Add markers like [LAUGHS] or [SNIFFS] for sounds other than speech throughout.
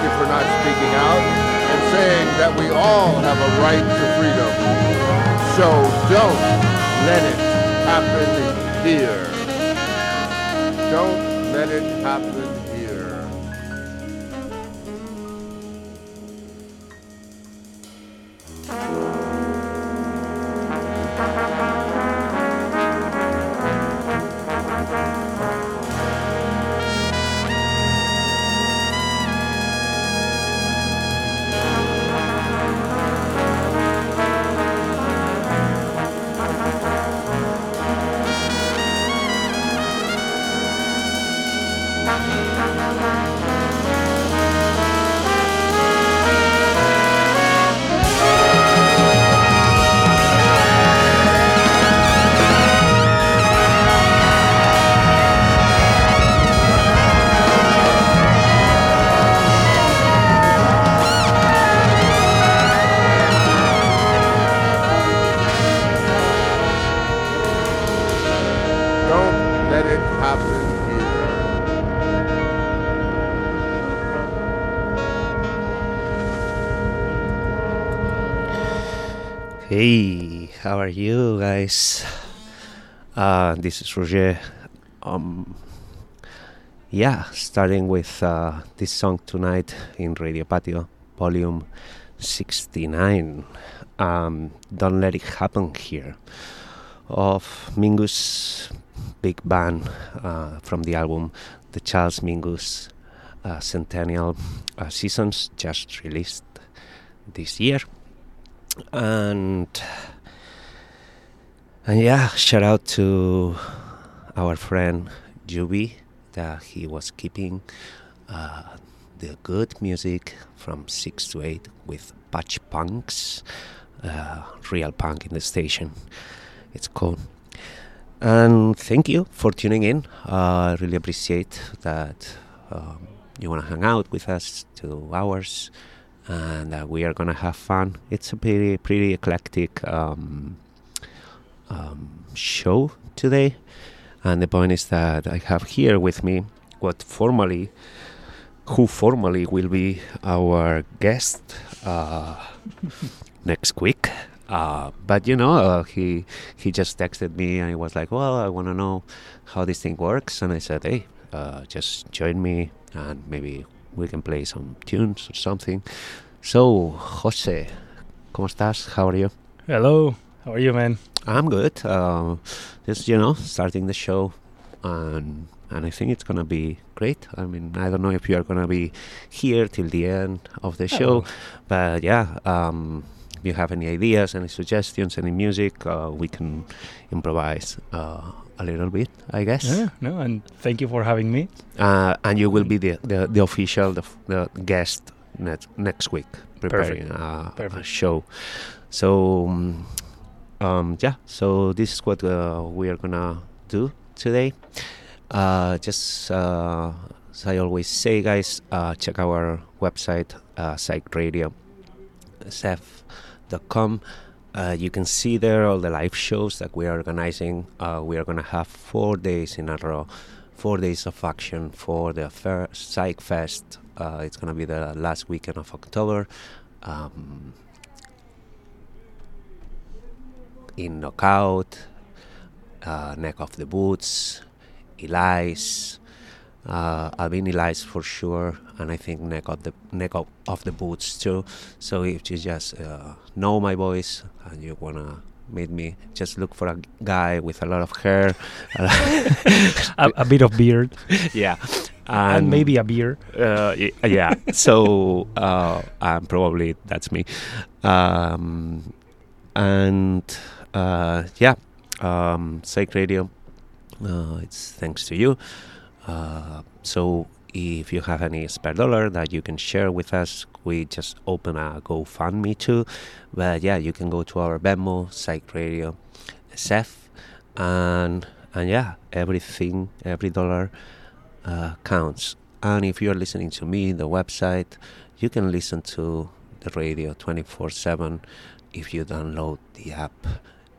penalty for not speaking out and saying that we all have a right to freedom. So don't let it happen here. Don't let it happen Hey, how are you guys? Uh, this is Roger. Um, yeah, starting with uh, this song tonight in Radio Patio, volume 69. Um, Don't Let It Happen Here, of Mingus Big Band uh, from the album The Charles Mingus uh, Centennial uh, Sessions, just released this year and and yeah shout out to our friend Juby that he was keeping uh, the good music from 6 to 8 with patch punks uh, real punk in the station. It's cool. And thank you for tuning in. I really appreciate that um, you want to hang out with us two hours and uh, we are gonna have fun. It's a pretty pretty eclectic um, um, show today, and the point is that I have here with me what formally, who formally will be our guest uh, [LAUGHS] next week. Uh, but you know, uh, he he just texted me and he was like, "Well, I want to know how this thing works," and I said, "Hey, uh, just join me and maybe we can play some tunes or something." So, Jose, ¿cómo estás? How are you? Hello, how are you, man? I'm good. Uh, just you know, starting the show, and and I think it's gonna be great. I mean, I don't know if you are gonna be here till the end of the show, but yeah. Um, if you have any ideas, any suggestions, any music, uh, we can improvise uh, a little bit, I guess. Yeah, no, and thank you for having me. Uh, and you will be the the, the official the, the guest next next week preparing uh, a Perfect. show. So um, um, yeah, so this is what uh, we are gonna do today. Uh, just uh, as I always say, guys, uh, check our website, uh, Psych Radio, sf.com. Uh, you can see there all the live shows that we are organizing. Uh, we are gonna have four days in a row, four days of action for the fair, Psych Fest. Uh, it's gonna be the last weekend of October. Um, in Knockout, uh, Neck of the Boots, Eli's. Uh, I've for sure, and I think Neck of the Neck of, of the Boots too. So if you just uh, know my voice and you wanna meet me, just look for a guy with a lot of hair. [LAUGHS] A, a bit of beard [LAUGHS] yeah, and, maybe a beer. uh, yeah. So uh, um, probably that's me. Um, and uh, yeah, um, Psych Radio. Uh, it's thanks to you. Uh, so if you have any spare dollar that you can share with us, we just open a GoFundMe too. But yeah, you can go to our Venmo, Psych Radio, SF, and and yeah, everything, every dollar uh, counts. And if you're listening to me, the website, you can listen to the radio 24 7 if you download the app.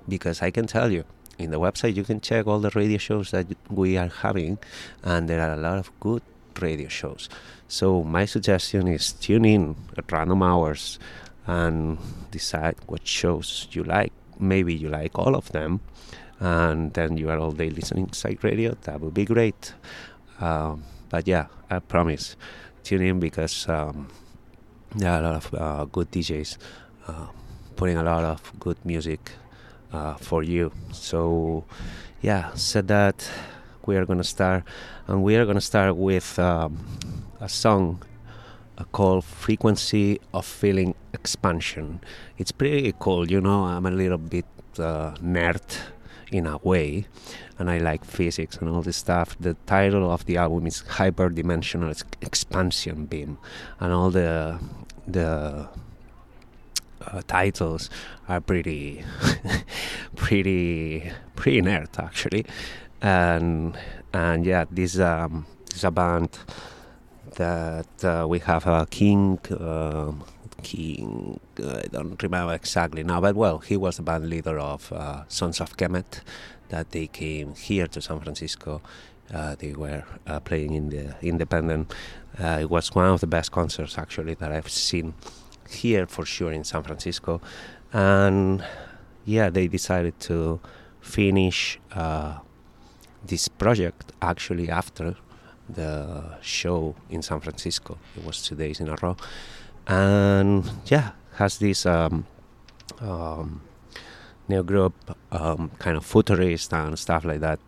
Because I can tell you, in the website, you can check all the radio shows that we are having, and there are a lot of good radio shows. So my suggestion is tune in at random hours and decide what shows you like. Maybe you like all of them, and then you are all day listening to Radio. That would be great. Um, but yeah, I promise, tune in because um, there are a lot of uh, good DJs uh, putting a lot of good music uh, for you. So yeah, said that we are gonna start, and we are gonna start with um, a song uh, called "Frequency of Feeling Expansion." It's pretty cool, you know. I'm a little bit uh, nerd in a way, and I like physics and all this stuff. The title of the album is Hyperdimensional Expansion Beam, and all the the uh, titles are pretty, [LAUGHS] pretty, pretty inert actually, and and yeah, this um, is a band that uh, we have a King. Um, King, I don't remember exactly now, but well, he was the band leader of uh, Sons of Kemet. That they came here to San Francisco. Uh, they were uh, playing in the Independent. Uh, it was one of the best concerts actually that I've seen here for sure in San Francisco, and yeah, they decided to finish uh, this project actually after the show in San Francisco. It was two days in a row, and yeah, has this um, um, new group, um, kind of futurist and stuff like that.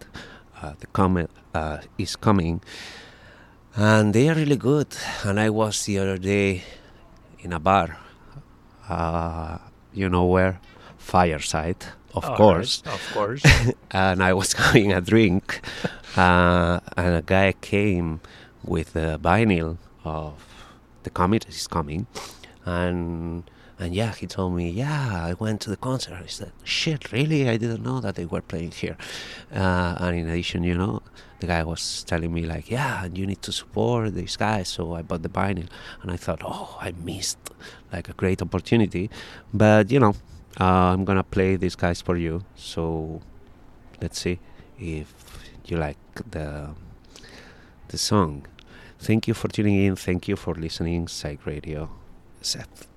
Uh, the comet uh, is coming, and they are really good. And I was the other day in a bar, uh, you know where, Fireside, of All course. right, of course. [LAUGHS] and I was [LAUGHS] having a drink, uh, and a guy came with a vinyl of the comet is coming, and and yeah, he told me, yeah, I went to the concert. I said, shit, really? I didn't know that they were playing here. Uh, and in addition, you know, the guy was telling me like, yeah, you need to support these guys. So I bought the vinyl, and I thought, oh, I missed like a great opportunity. But you know, uh, I'm gonna play these guys for you. So let's see if you like the the song. Thank you for tuning in. Thank you for listening. Psych Radio. SF.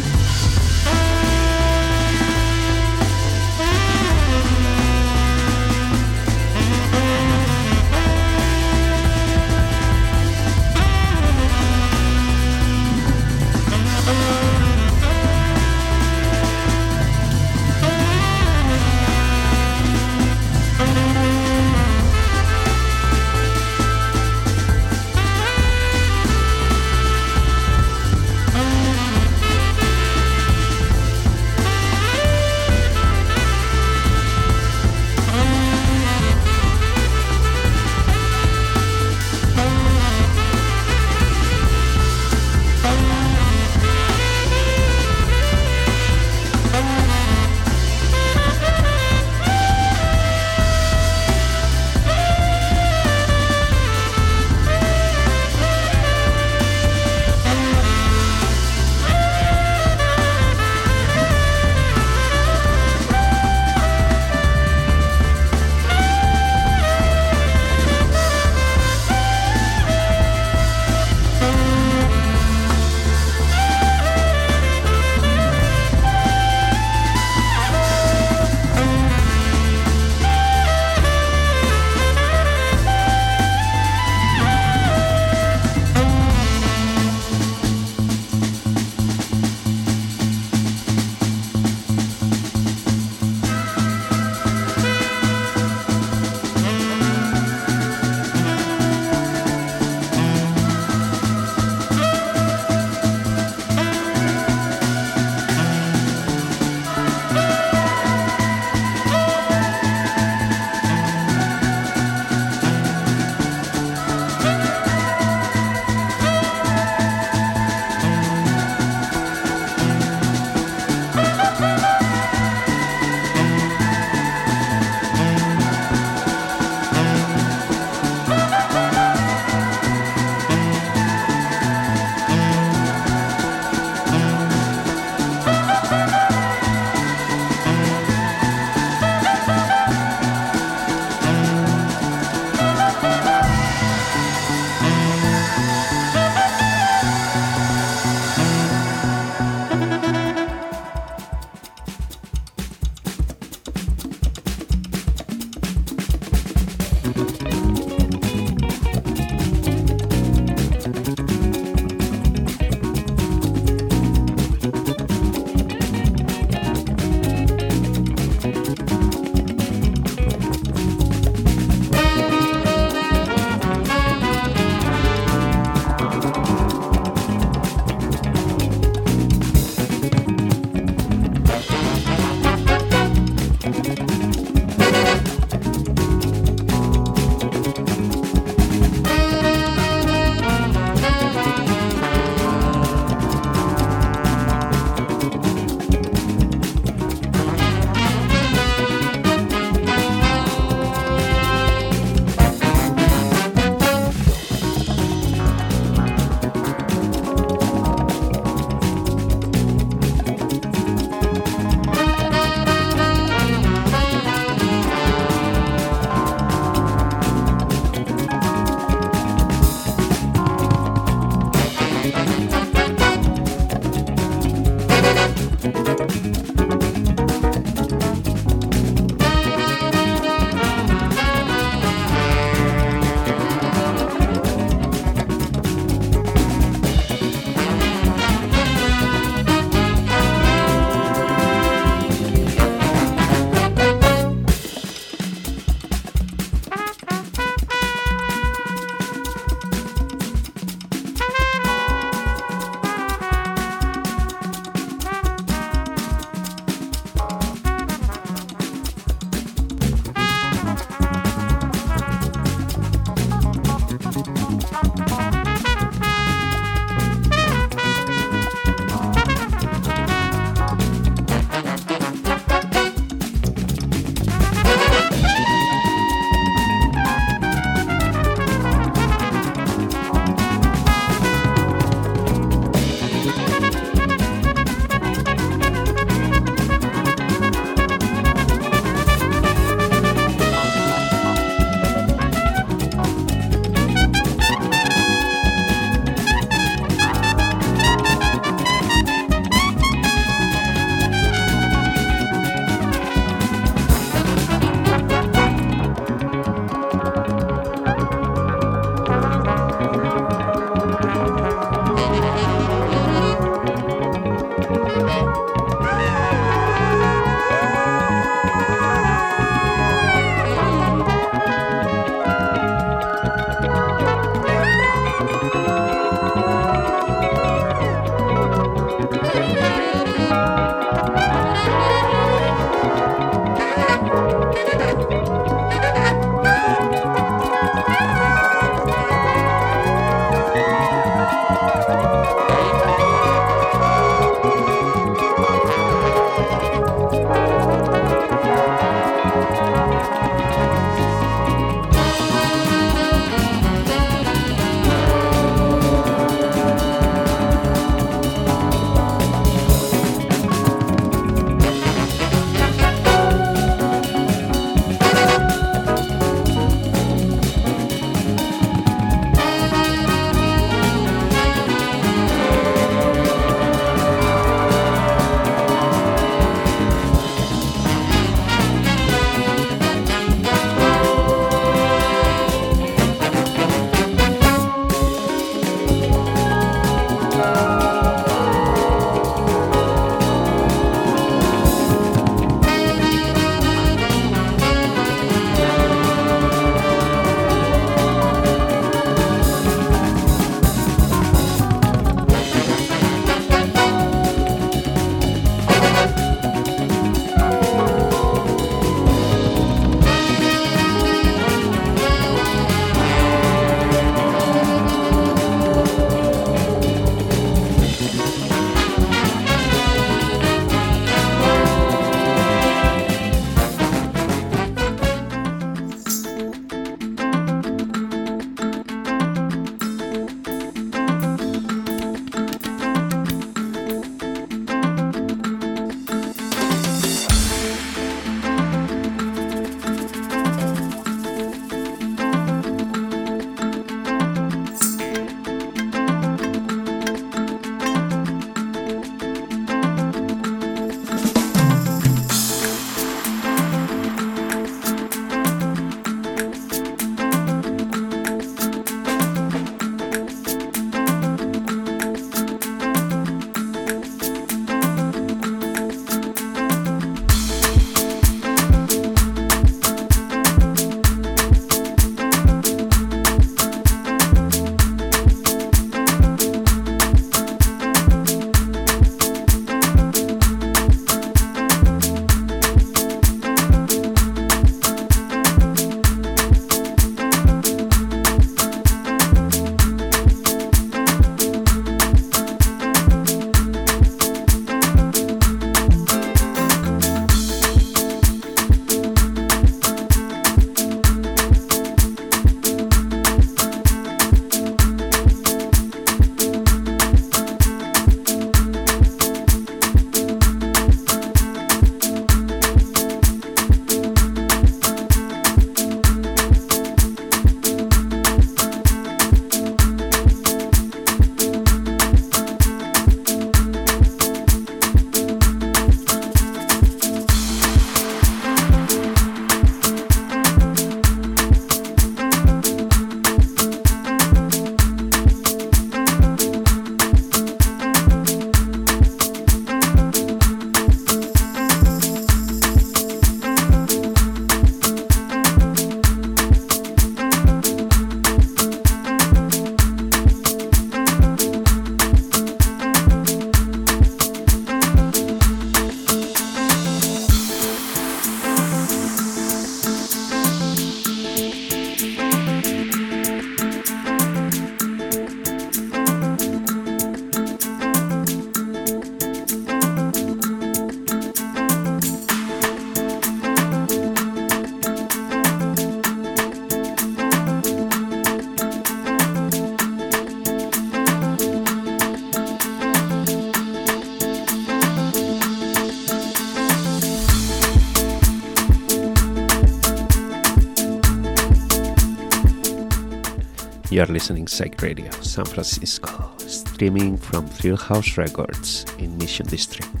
You're listening Psych Radio, San Francisco, streaming from Thrill House Records in Mission District.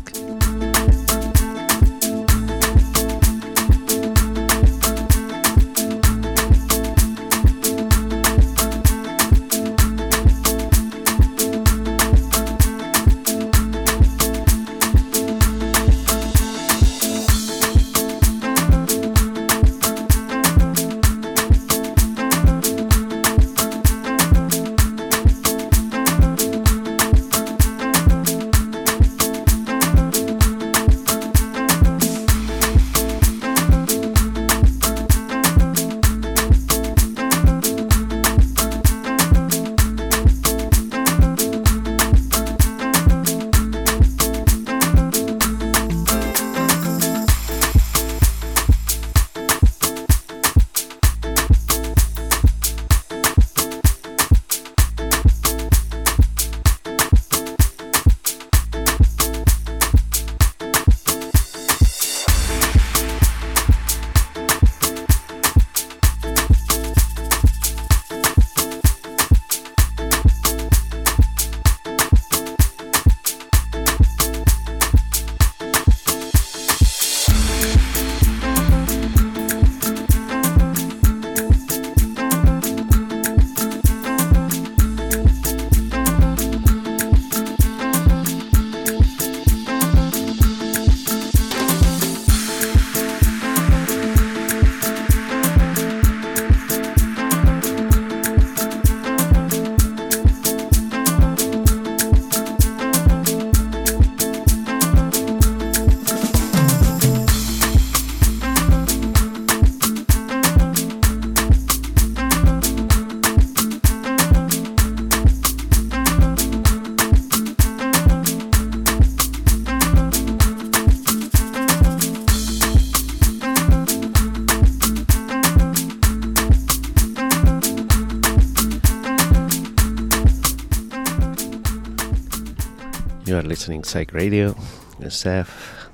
Listening Psych Radio. SF,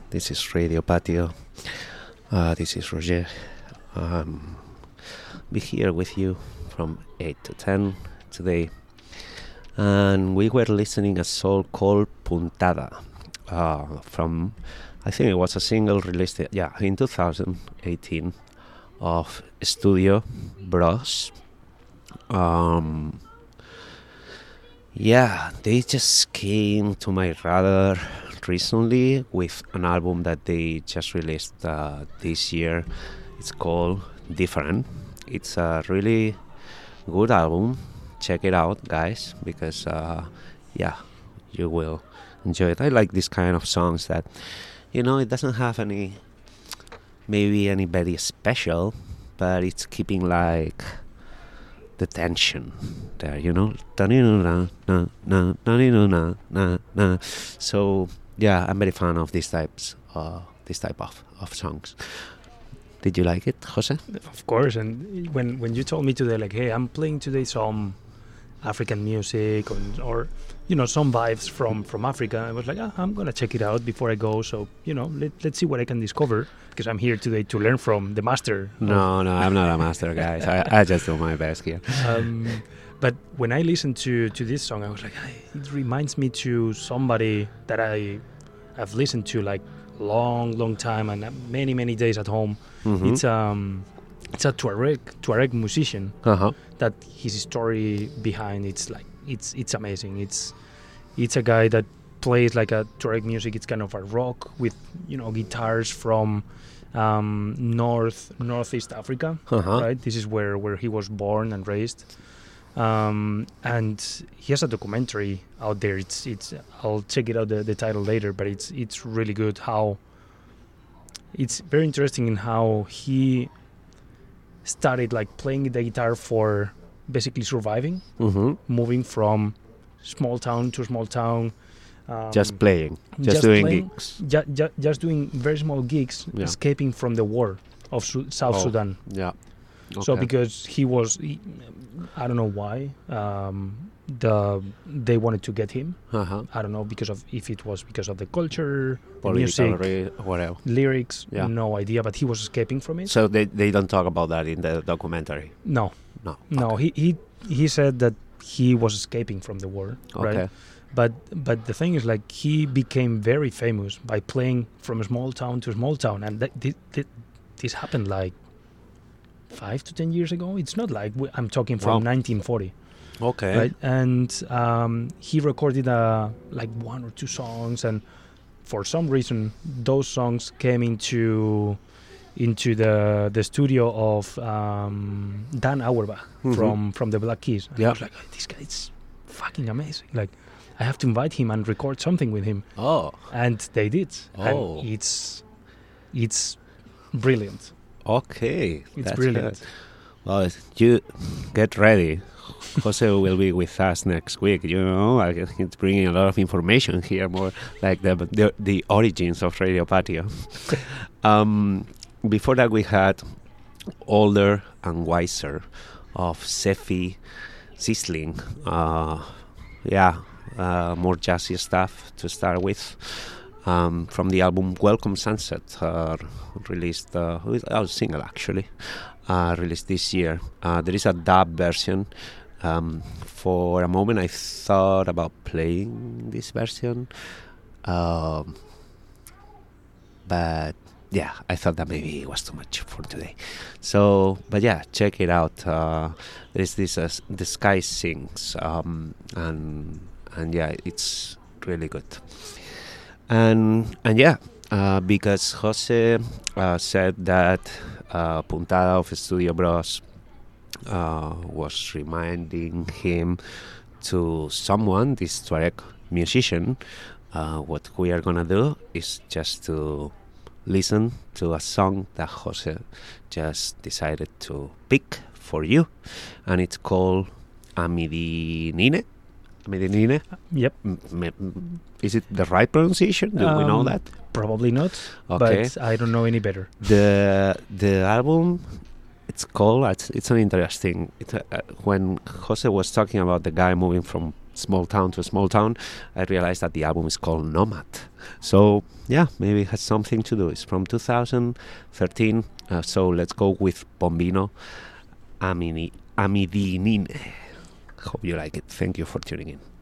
this is Radio Patio. Uh, this is Roger. Um, be here with you from 8 to 10 today. And we were listening a song called Puntada uh, from, I think it was a single released, yeah, in 2018 of Studio Bros. Um, yeah, they just came to my radar recently with an album that they just released uh, this year. It's called Different. It's a really good album. Check it out, guys, because uh, yeah, you will enjoy it. I like this kind of songs that, you know, it doesn't have any, maybe any very special, but it's keeping like the tension there, you know. So yeah, I'm very fan of these types, uh, this type of, of songs. Did you like it, Jose? Of course. And when when you told me today, like, hey, I'm playing today some African music or, or you know some vibes from from Africa. I was like, ah, I'm gonna check it out before I go. So you know, let, let's see what I can discover because I'm here today to learn from the master. No, no, I'm not a master, guys. I, I just do my best here. [LAUGHS] Um, but when I listened to to this song, I was like, it reminds me to somebody that I have listened to like long, long time and many, many days at home. Mm-hmm. It's um it's a Tuareg Tuareg musician uh-huh. that his story behind it's like it's it's amazing. It's it's a guy that plays like a Tuareg music. It's kind of a rock with you know guitars from um, North Northeast Africa, uh-huh. right? This is where where he was born and raised. Um, and he has a documentary out there. It's it's I'll check it out the, the title later, but it's it's really good. How it's very interesting in how he started like playing the guitar for basically surviving, mm-hmm. moving from small town to small town. Um, just playing, just, just doing playing, gigs. Ju- ju- just doing very small gigs, yeah. escaping from the war of Su- South oh, Sudan. Yeah. Okay. So because he was, he, I don't know why. Um, the they wanted to get him. Uh-huh. I don't know because of if it was because of the culture, Political music, whatever, lyrics. Yeah. No idea. But he was escaping from it. So they they don't talk about that in the documentary. No, No. No, he, he he said that he was escaping from the war, Okay. right? But but the thing is, like, he became very famous by playing from a small town to a small town, and that, thi- thi- this happened like five to ten years ago. It's not like we- I'm talking from Wow. 1940, Okay. right? And um, he recorded uh, like one or two songs, and for some reason, those songs came into into the the studio of um, Dan Auerbach Mhm. from from the Black Keys. And Yeah. I was like, "Oh, this guy is fucking amazing. Like, I have to invite him and record something with him. Oh. And they did. Oh. And it's it's brilliant. Okay. It's that's brilliant. good. Well, you get ready. Jose will be with us next week. You know, like he's bringing a lot of information here, more like the the, the origins of Radio Patio. [LAUGHS] um, before that, we had older and wiser of Sefi Zisling. Uh, yeah, uh, more jazzy stuff to start with. Um, from the album Welcome Sunset, uh, released, uh, oh, single actually, uh, released this year. Uh, there is a dub version. Um, for a moment, I thought about playing this version, um, but yeah, I thought that maybe it was too much for today. So, but yeah, check it out. Uh, there's this uh, the sky sings, um, and and yeah, it's really good. And and yeah, uh, because Jose uh, said that uh, Puntada of Studio Bros uh, was reminding him to someone, this Tuareg musician. Uh, what we are gonna do is just to listen to a song that Jose just decided to pick for you, and it's called Amidinine. Amidinine. Yep. Is it the right pronunciation? Do we know Um, that? Probably not. Okay. But I don't know any better. the the album it's called it's, it's an interesting it, uh, when jose was talking about the guy moving from small town to small town i realized that the album is called nomad. So yeah maybe it has something to do. It's from 2013 uh, so let's go with bombino Amini, amidinine. Hope you like it. Thank you for tuning in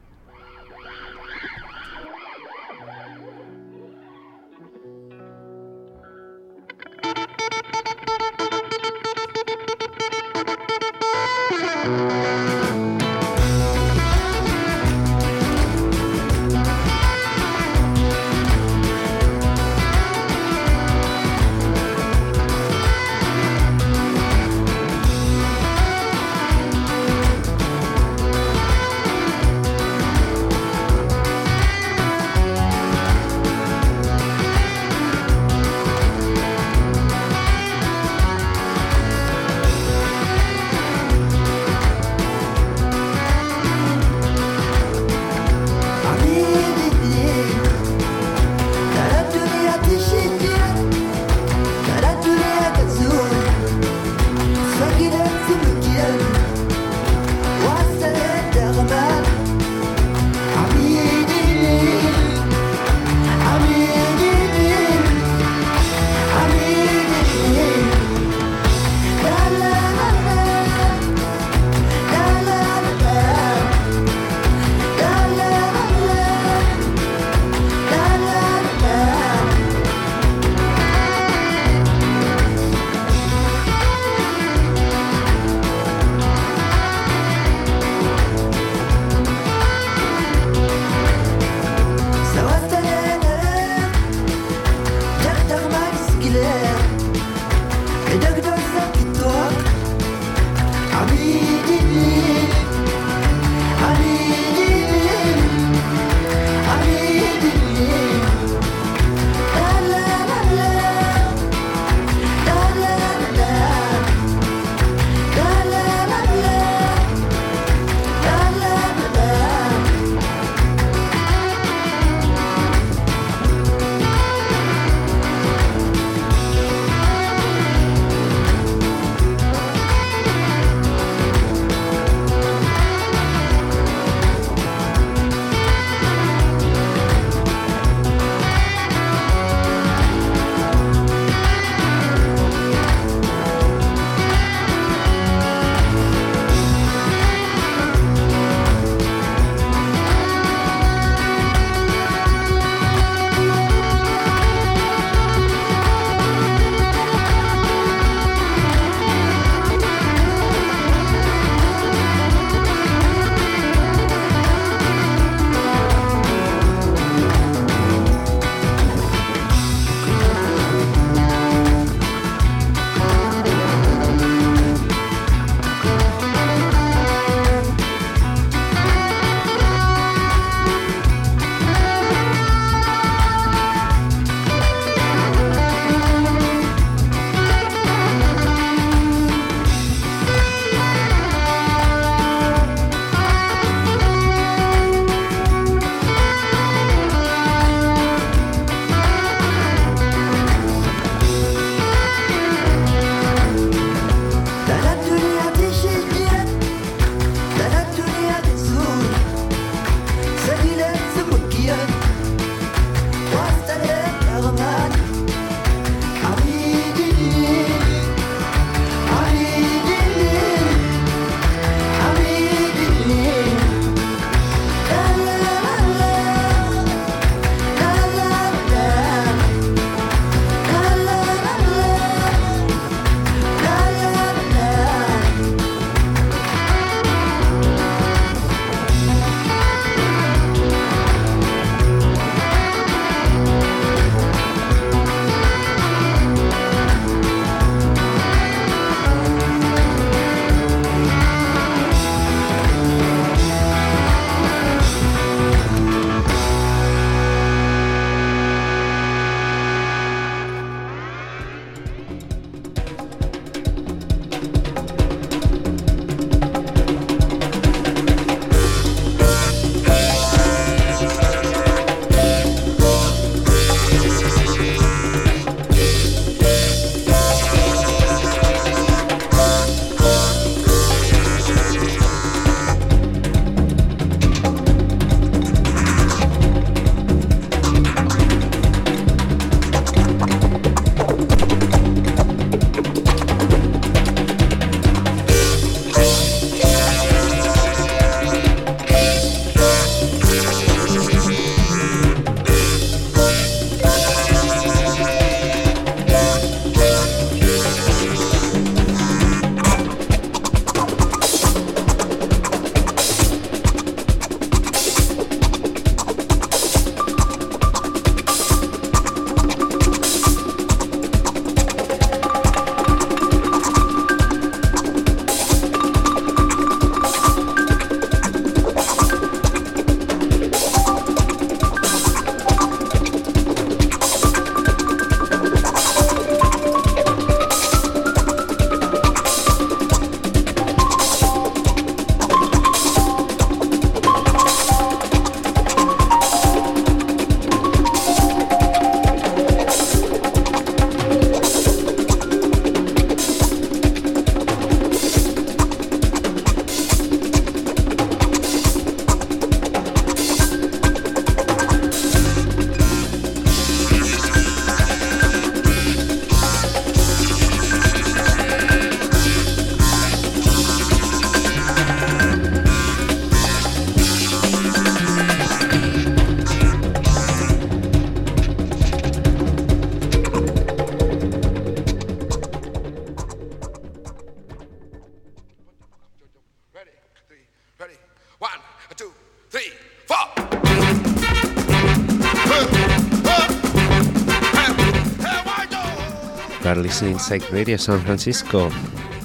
listening Psych Radio San Francisco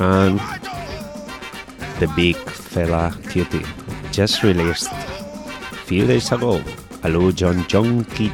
and the big Fela Kuti just released a few days ago. Hello John John Key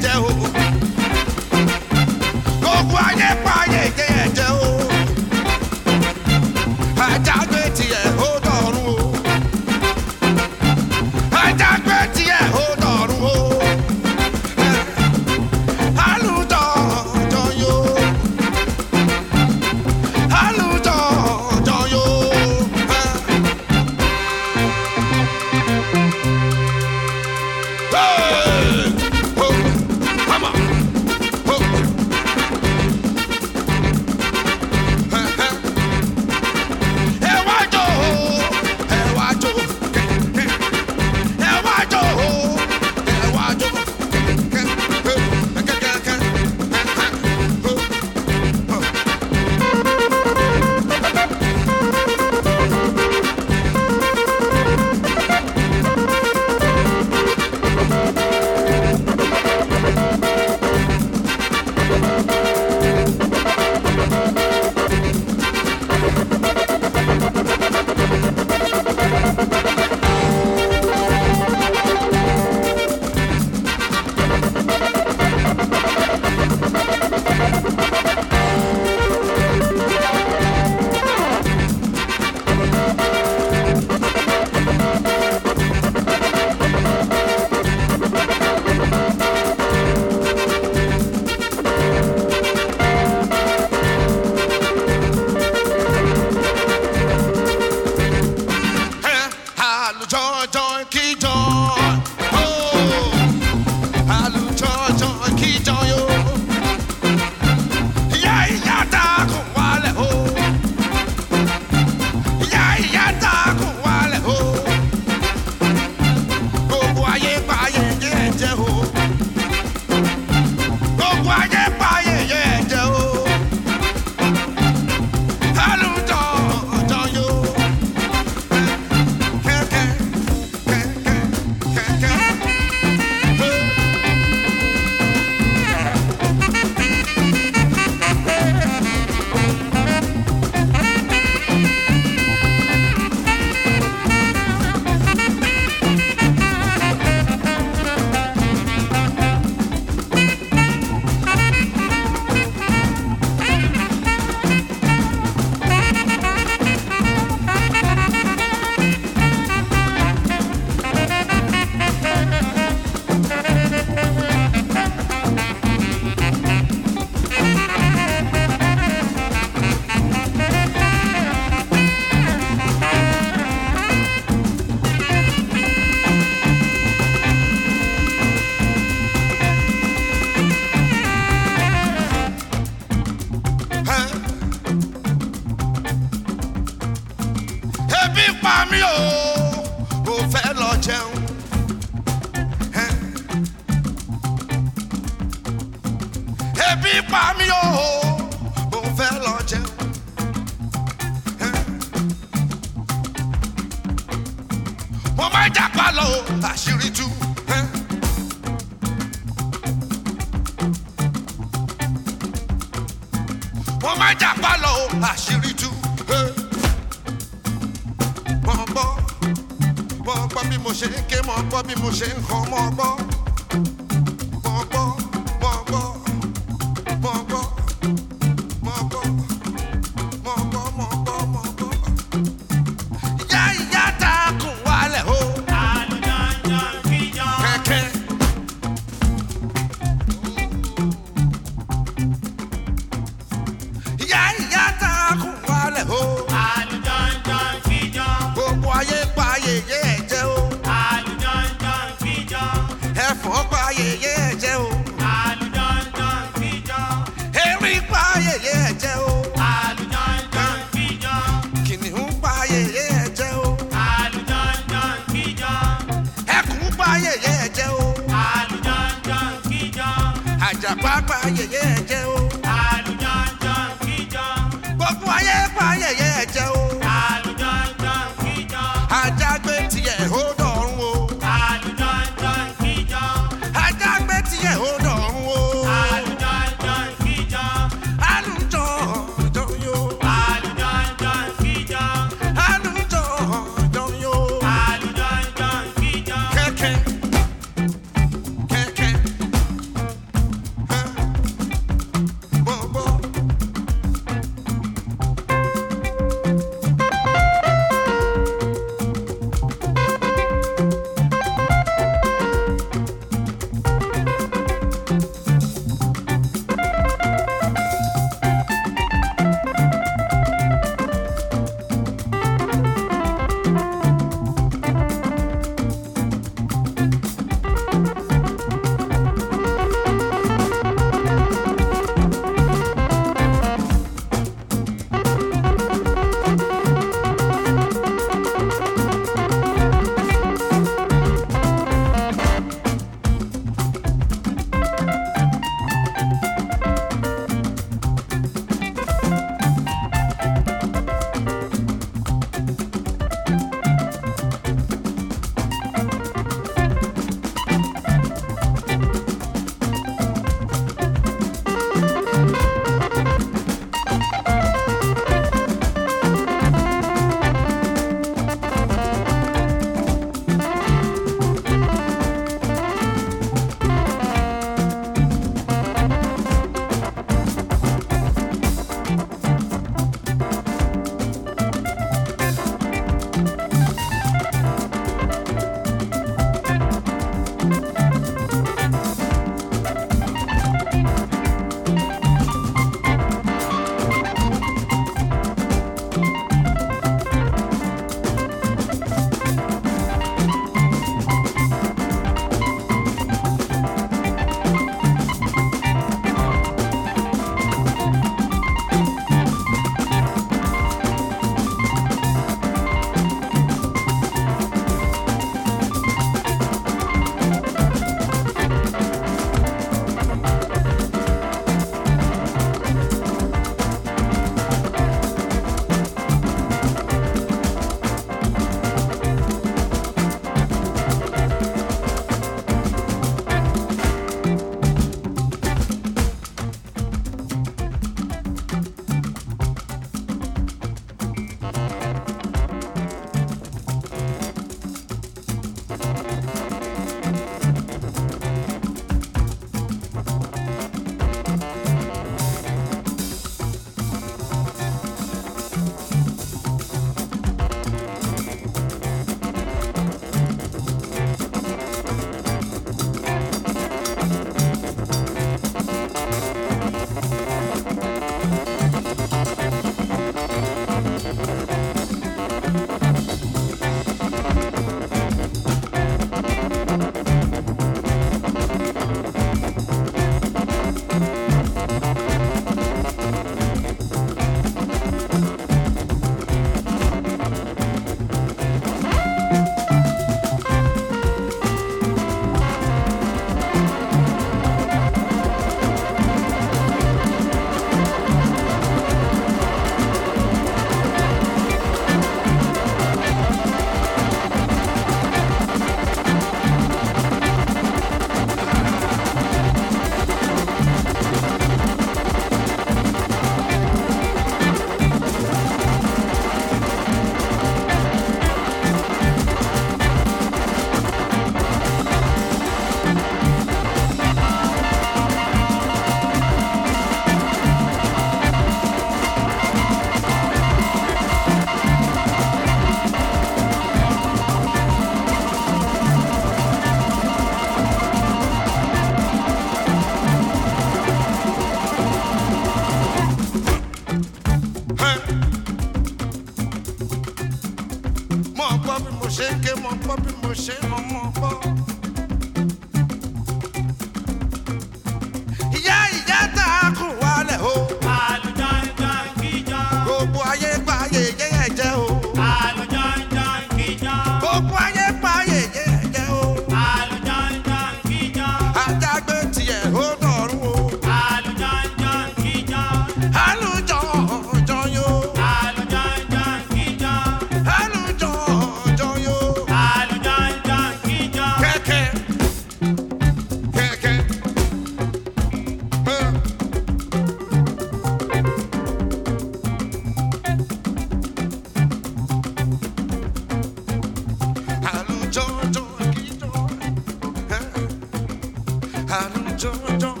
àlùjọ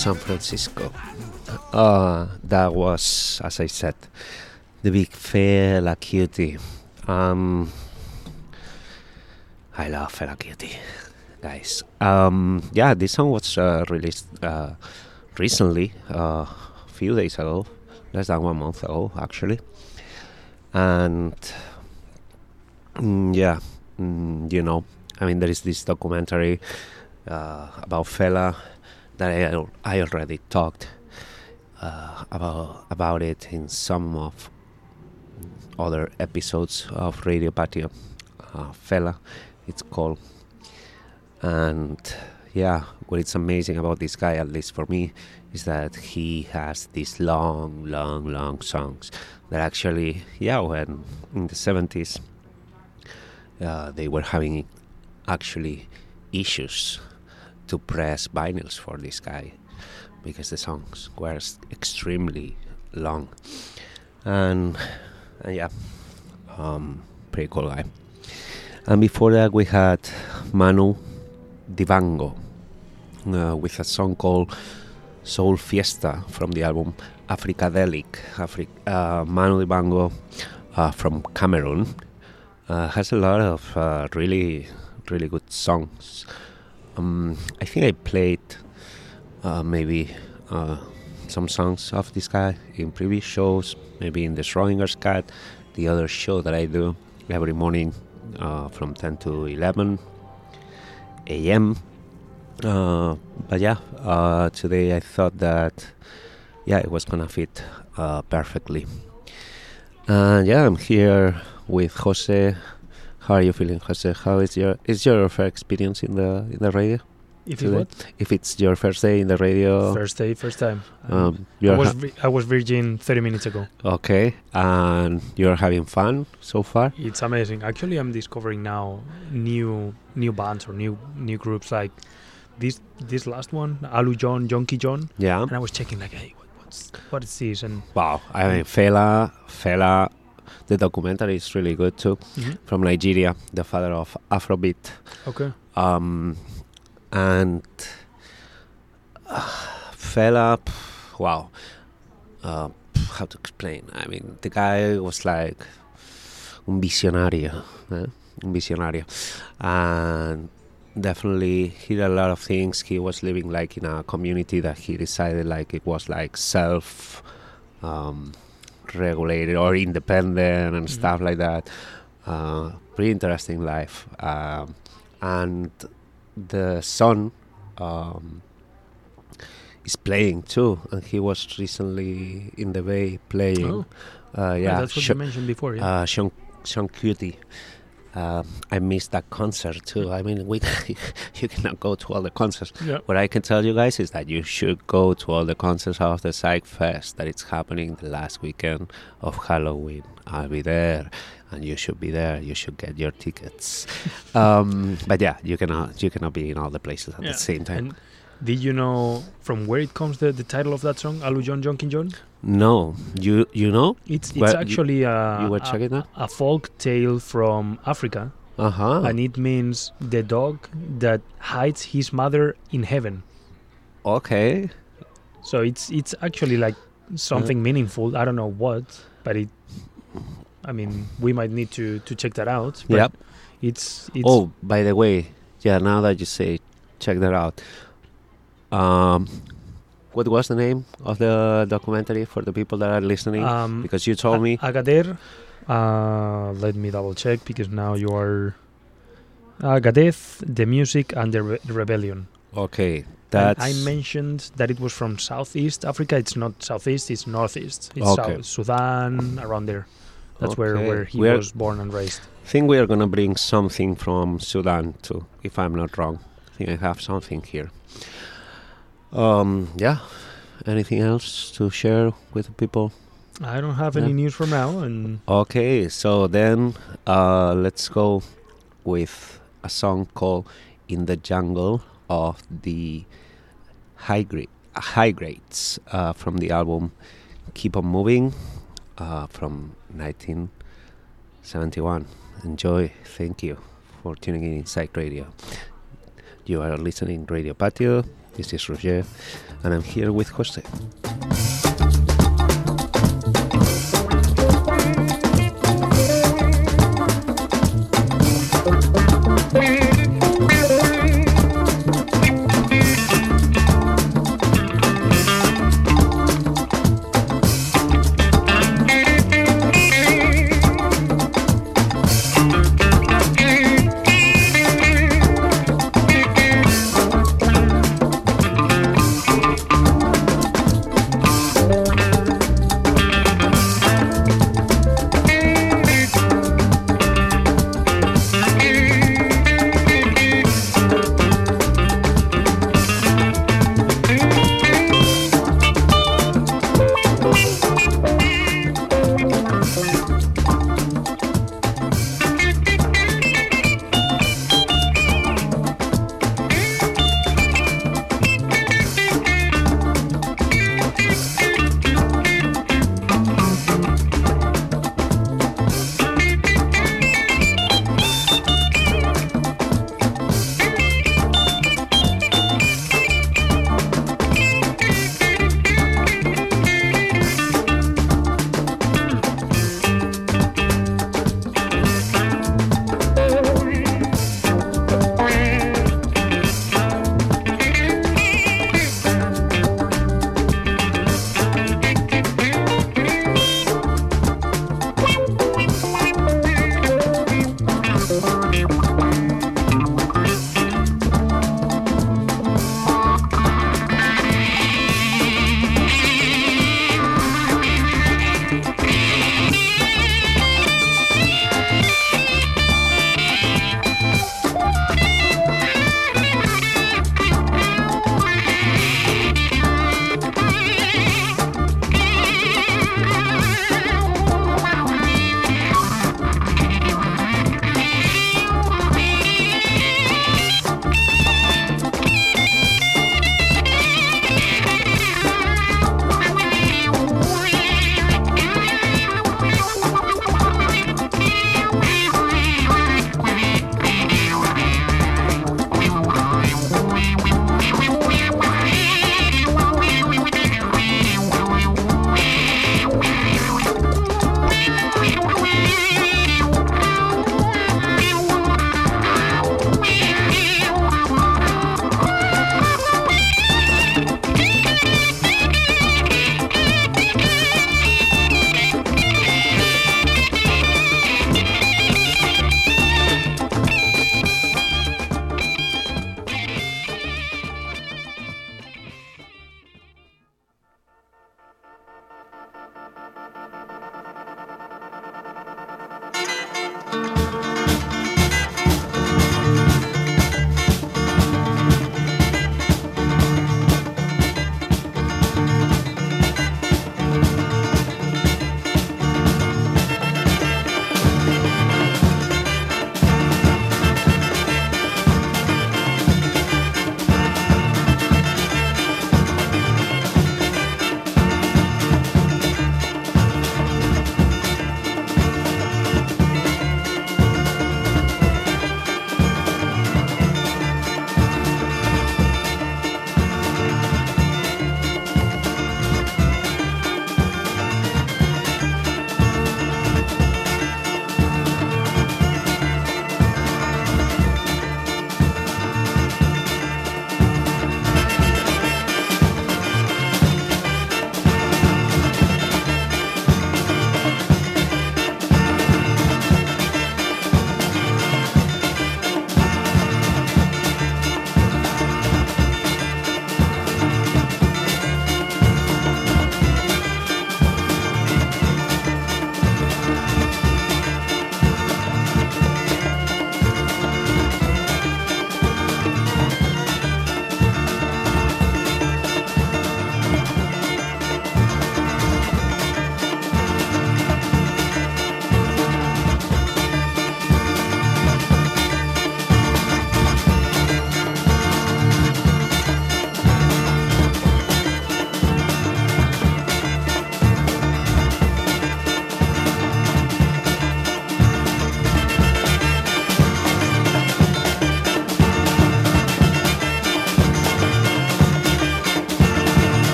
San Francisco. Uh, that was, as I said, the big Fela Kuti. Um, I love Fela Kuti, guys. Um, yeah, this song was uh, released uh, recently, uh, a few days ago, less than one month ago, actually. And mm, yeah, mm, you know, I mean, there is this documentary uh, about Fela that I, I already talked uh, about about it in some of other episodes of Radio Patio. Uh, Fela, it's called, and yeah, what is amazing about this guy, at least for me, is that he has these long, long, long songs that actually, yeah, when in the seventies, uh, they were having actually issues to press vinyls for this guy because the songs were extremely long. And, and yeah um, pretty cool guy. And before that we had Manu Dibango uh, with a song called soul fiesta from the album africadelic. Afri- uh, Manu Dibango uh, from cameroon uh, has a lot of uh, really really good songs um, I think I played uh, maybe uh, some songs of this guy in previous shows, maybe in the Schrodinger's Cat, the other show that I do every morning uh, from 10 to 11 a.m. Uh, but yeah, uh, today I thought that yeah, it was gonna fit uh, perfectly. And yeah, I'm here with Jose. How are you feeling, Jose? How is your is your first experience in the in the radio? If it what? If it's your first day in the radio, First day, first time. um, I was I was virgin 30 minutes ago. okay, and you're having fun so far. It's amazing. Actually, I'm discovering now new new bands or new new groups like this this last one, Alu John, Jonky John, Yeah. and I was checking like, hey, what, what's what is this? And Wow. I mean, Fela, Fela, the documentary is really good too. From Nigeria, the father of Afrobeat. okay, Um, and uh, Fela, pff, wow. Uh, pff, how to explain? I mean, the guy was like un visionario, eh? un visionario, and definitely he did a lot of things. He was living like in a community that he decided like it was like self um, regulated or independent and Mhm. stuff like that. Uh, pretty interesting life, um, and the son um, is playing too, and he was recently in the Bay playing. Oh. Uh, yeah, yeah, that's what Sho- you mentioned before. Yeah, uh, Sean Sean Kuti. Um, I missed that concert too. I mean, we [LAUGHS] you cannot go to all the concerts. yeah. What I can tell you guys is that you should go to all the concerts of the Psych Fest that it's happening the last weekend of Halloween. I'll be there, and you should be there. You should get your tickets. [LAUGHS] um, but yeah, you cannot you cannot be in all the places at Yeah, the same time. And Did you know from where it comes the, the title of that song, Alu John Jonkin John? No, you you know? It's it's Well, you- actually a, you were a- that? a folk tale from Africa, Uh huh. and it means the dog that hides his mother in heaven. Okay. So it's it's actually like something meaningful. I don't know what, but it. I mean, we might need to to check that out. Yep. It's it's Oh, by the way, yeah. Now that you say, check that out. Um, what was the name of the documentary for the people that are listening? um, because you told me. Agadir. Uh, let me double check because now you are. Agadez, the music and the re- rebellion. Okay, And I mentioned that it was from Southeast Africa. It's not Southeast, it's Northeast. It's Okay. South, Sudan, around there. That's where, Okay. where he We are- was born and raised. I think we are gonna bring something from Sudan too, if I'm not wrong. I think I have something here. Um, yeah. Anything else to share with people? I don't have Yeah. any news from now, and Okay, so then uh, let's go with a song called "In the Jungle" of the High Grade High Grades uh, from the album "Keep on Moving" uh, from 1971. Enjoy. Thank you for tuning in Inside Radio. You are listening Radio Patio. This is Roger, and I'm here with Jose.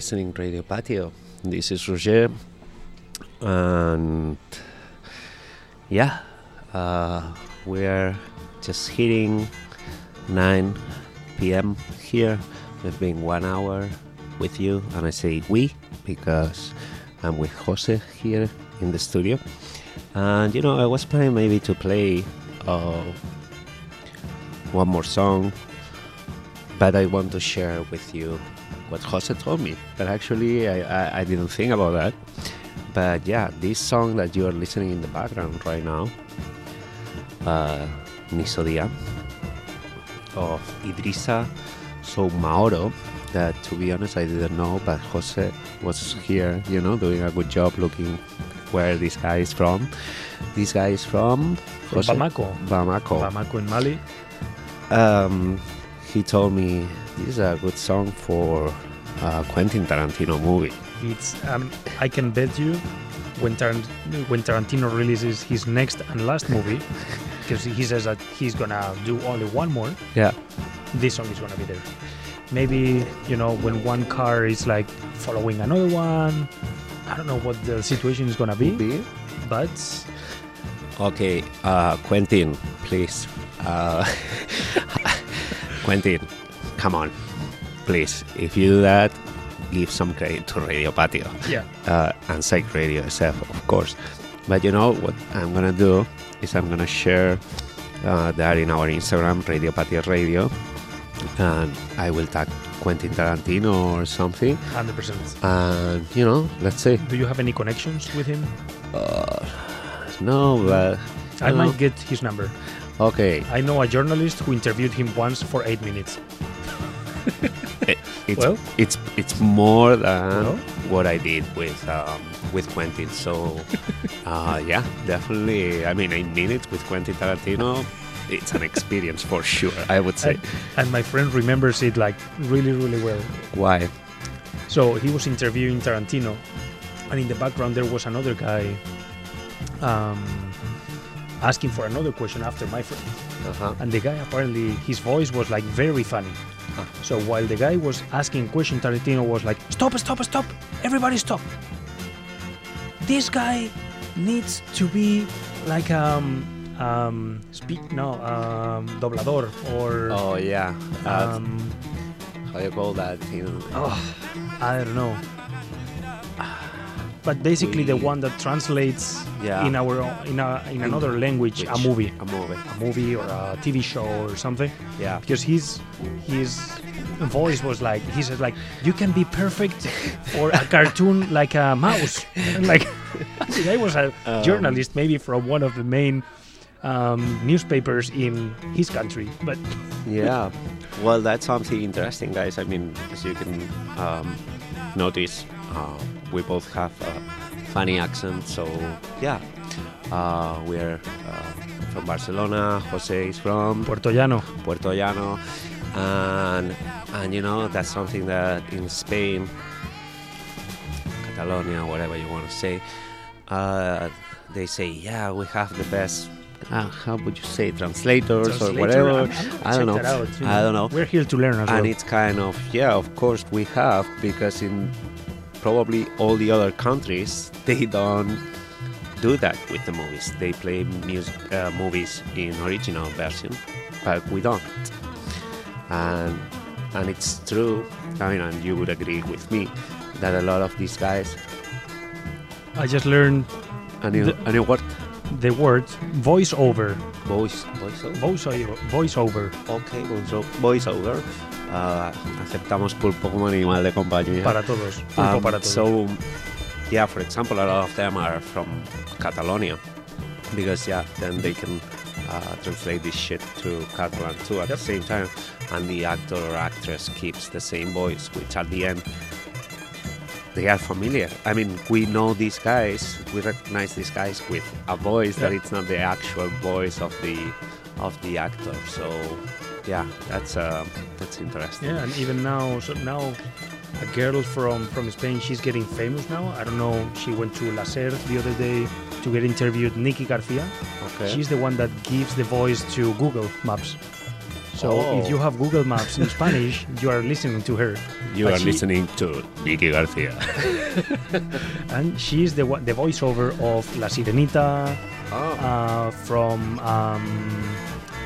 Listening Radio Patio. This is Roger, and yeah, uh, we are just hitting 9 p.m. here. We've been one hour with you, and I say we because I'm with Jose here in the studio. And you know, I was planning maybe to play uh, one more song, but I want to share with you what Jose told me. But actually, I, I, I didn't think about that. But yeah, this song that you are listening in the background right now, uh, Nisodia, of Idrissa Soumaoro, that to be honest I didn't know, but Jose was here, you know, doing a good job looking where this guy is from. This guy is from, Jose? Bamako. Bamako. Bamako in Mali. Um, he told me is a good song for a Quentin Tarantino movie. It's um, I can bet you when, Tarant- when Tarantino releases his next and last movie, [LAUGHS] because he says that he's gonna do only one more, Yeah. this song is gonna be there. Maybe you know when one car is like following another one. I don't know what the situation is gonna be, but Okay, uh, Quentin, please. Uh, [LAUGHS] Quentin, come on, please. If you do that, give some credit to Radio Patio yeah, uh, and Psych Radio itself, of course. But you know what I'm gonna do is I'm gonna share uh, that in our Instagram, Radio Patio Radio, and I will tag Quentin Tarantino or something. hundred percent. And you know, let's say Do you have any connections with him? uh, no, but I might know, get his number. okay. I know a journalist who interviewed him once for eight minutes. It's Well? it's it's more than Well? what I did with um, with Quentin. So [LAUGHS] uh, yeah, definitely. I mean, I mean it with Quentin Tarantino. It's an experience for sure. I would say. And, and my friend remembers it like really, really well. Why? So he was interviewing Tarantino, and in the background there was another guy um, asking for another question after my friend. Uh-huh. And the guy apparently his voice was like very funny. Huh. So while the guy was asking question, Tarantino was like, "Stop! Stop! Stop! Everybody stop! This guy needs to be like um um speak no um doblador or Oh yeah. Um how you call that? In, oh, I don't know. But basically, the one that translates Yeah. in our in a, in another language a movie, A movie. a movie or a TV show or something. Yeah. Because his his voice was like he said like you can be perfect for a cartoon [LAUGHS] like a mouse. And [LAUGHS] like [LAUGHS] guy was a Um, journalist, maybe from one of the main um, newspapers in his country, but yeah well that's something interesting guys i mean as you can um, notice uh, we both have a funny accent so yeah uh, we're uh, from barcelona jose is from Puerto Llano. puerto llano and and you know that's something that in spain catalonia whatever you want to say uh, they say yeah we have the best uh, how would you say translators or whatever I'm- I'm I don't know. out, I don't know. We're here to learn and well. it's kind of yeah of course we have because in probably all the other countries they don't do that with the movies they play music uh, movies in original version but we don't and and it's true i mean and you would agree with me that a lot of these guys I just learned a new, The- a new word the word voiceover. voice voiceover Voiceover. Voiceover. ok voice- voiceover uh, aceptamos pulpo como animal de compañía Para todos. Pulpo Um, para todos. So, yeah, for example, a lot of them are from Catalonia because, yeah, then they can uh, translate this shit to Catalan too at Yep. the same time, and the actor or actress keeps the same voice, which at the end they are familiar. I mean, we know these guys, we recognize these guys with a voice that it's not the actual voice of the of the actor. So, yeah, that's uh, that's interesting. yeah, and even now, so now a girl from from Spain, she's getting famous now. I don't know. She went to La SER the other day to get interviewed. Nikki Garcia. Okay. She's the one that gives the voice to Google Maps. So Oh. if you have Google Maps in Spanish, you are listening to her. You But are she- listening to Nikki Garcia. [LAUGHS] and she's the one- the voiceover of La Sirenita, oh. uh, from um,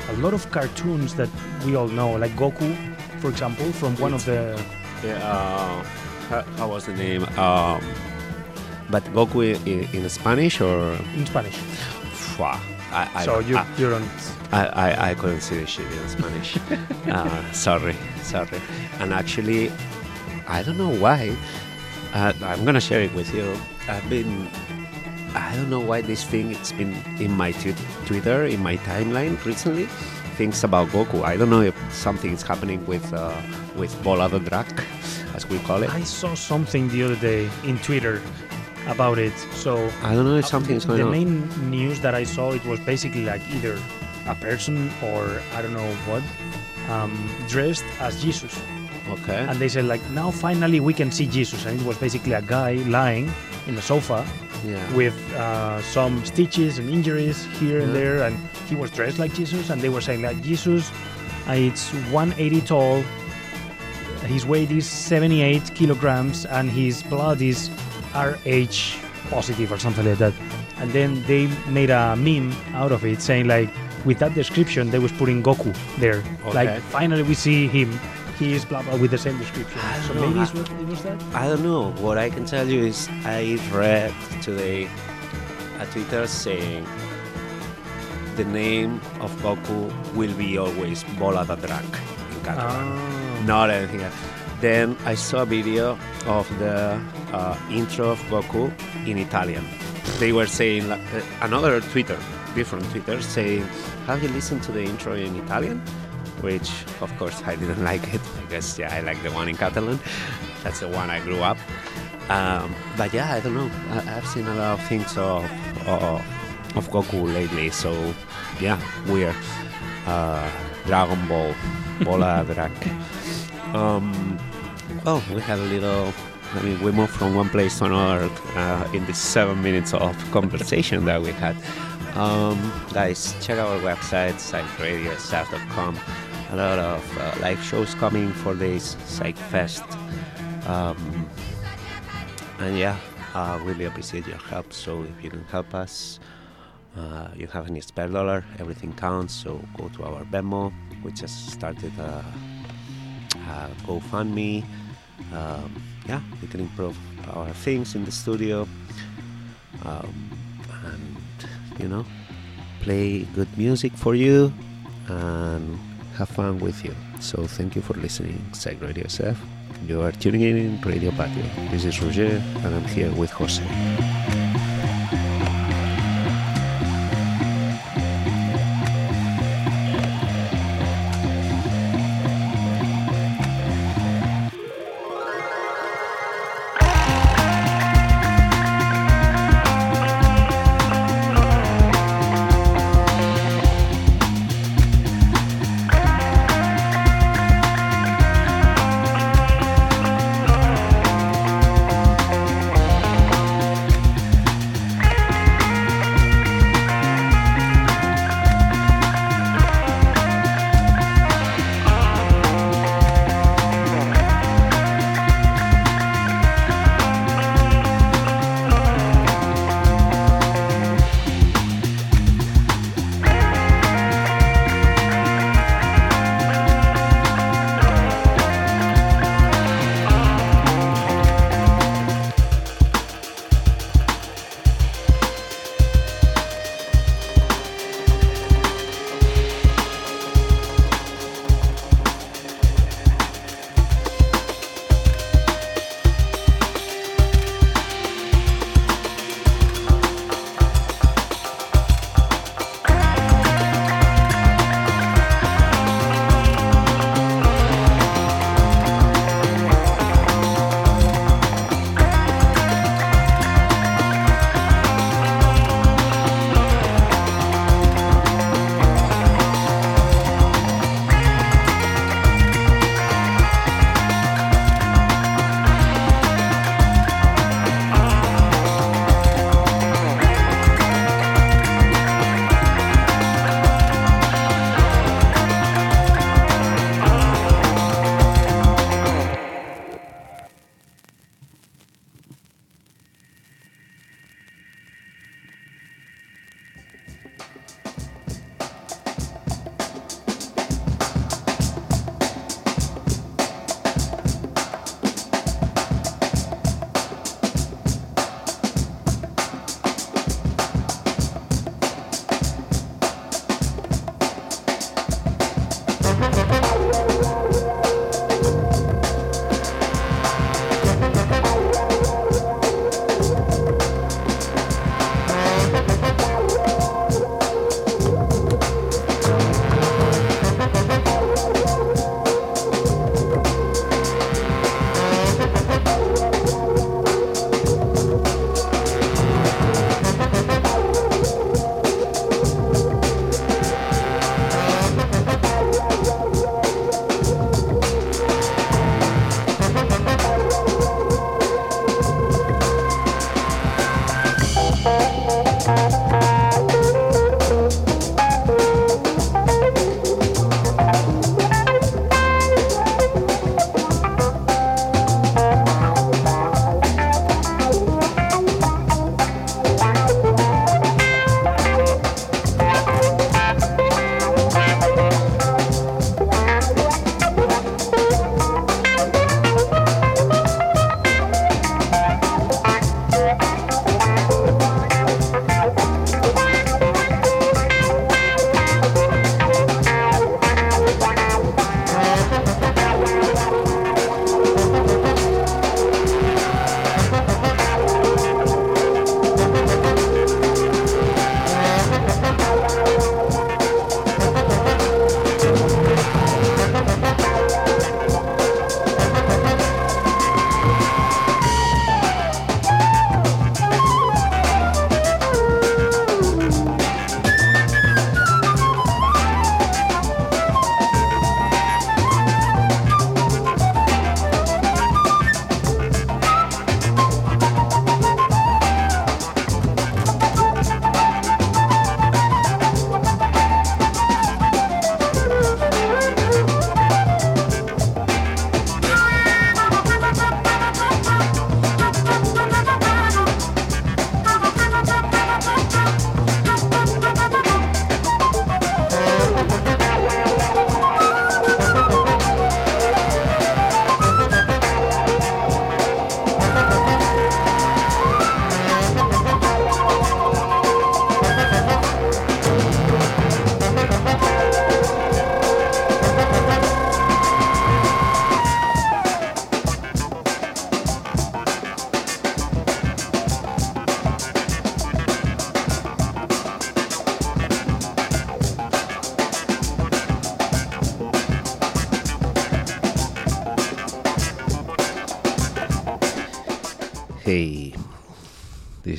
a lot of cartoons that we all know, like Goku, for example, from one of the Yeah, uh, how, how was the name? Um, but Goku in, in Spanish or? in Spanish. Fua, I, I, so you I, you don't. I, I, I couldn't see the shit in Spanish. [LAUGHS] uh, sorry, sorry. And actually, I don't know why. Uh, I'm gonna share it with you. I've been. I don't know why this thing it's been in my tw- Twitter, in my timeline recently. Things about Goku. I don't know if something is happening with uh, with Bola de Drac, as we call it. I saw something the other day in Twitter about it. So I don't know if something is going the on. main news that I saw it was basically like either a person or I don't know what um, dressed as Jesus, Okay. and they said like now finally we can see Jesus, and it was basically a guy lying in a sofa yeah. with uh, some stitches and injuries here and Yeah. there, and he was dressed like Jesus, and they were saying like Jesus, uh, it's 180 tall, his weight is 78 kilograms, and his blood is RH positive or something like that. And then they made a meme out of it, saying like with that description they was putting Goku there, Okay. like finally we see him. He is blah blah with the same description. I don't So know, maybe I- what, it was that. I don't know. What I can tell you is I read today a Twitter saying the name of Goku will be always Bola de Drac in Catalan, Ah. not anything else. Then I saw a video of the uh, intro of Goku in Italian. They were saying like, uh, another Twitter, different Twitter, saying, "Have you listened to the intro in Italian?" Which, of course, I didn't [LAUGHS] like it because yeah, I like the one in Catalan. That's the one I grew up. Um, but yeah, I don't know. I, I've seen a lot of things of of, of Goku lately. So yeah, weird. Uh, Dragon Ball, Bola [LAUGHS] Drag. Um, well, we had a little. I mean, we moved from one place to another uh, in the seven minutes of conversation that we had. Um, guys, check our website, psychradiosf.com. A lot of uh, live shows coming for this Psych Fest. Um, and yeah, I really appreciate your help. So if you can help us, uh, you have any spare dollar, everything counts. So go to our Venmo. We just started a, a GoFundMe. Um, yeah, we can improve our things in the studio. Um, you know, play good music for you and have fun with you. So thank you for listening, Psych Radio SF. You are tuning in Radio Patio. This is Roger, and I'm here with Jose.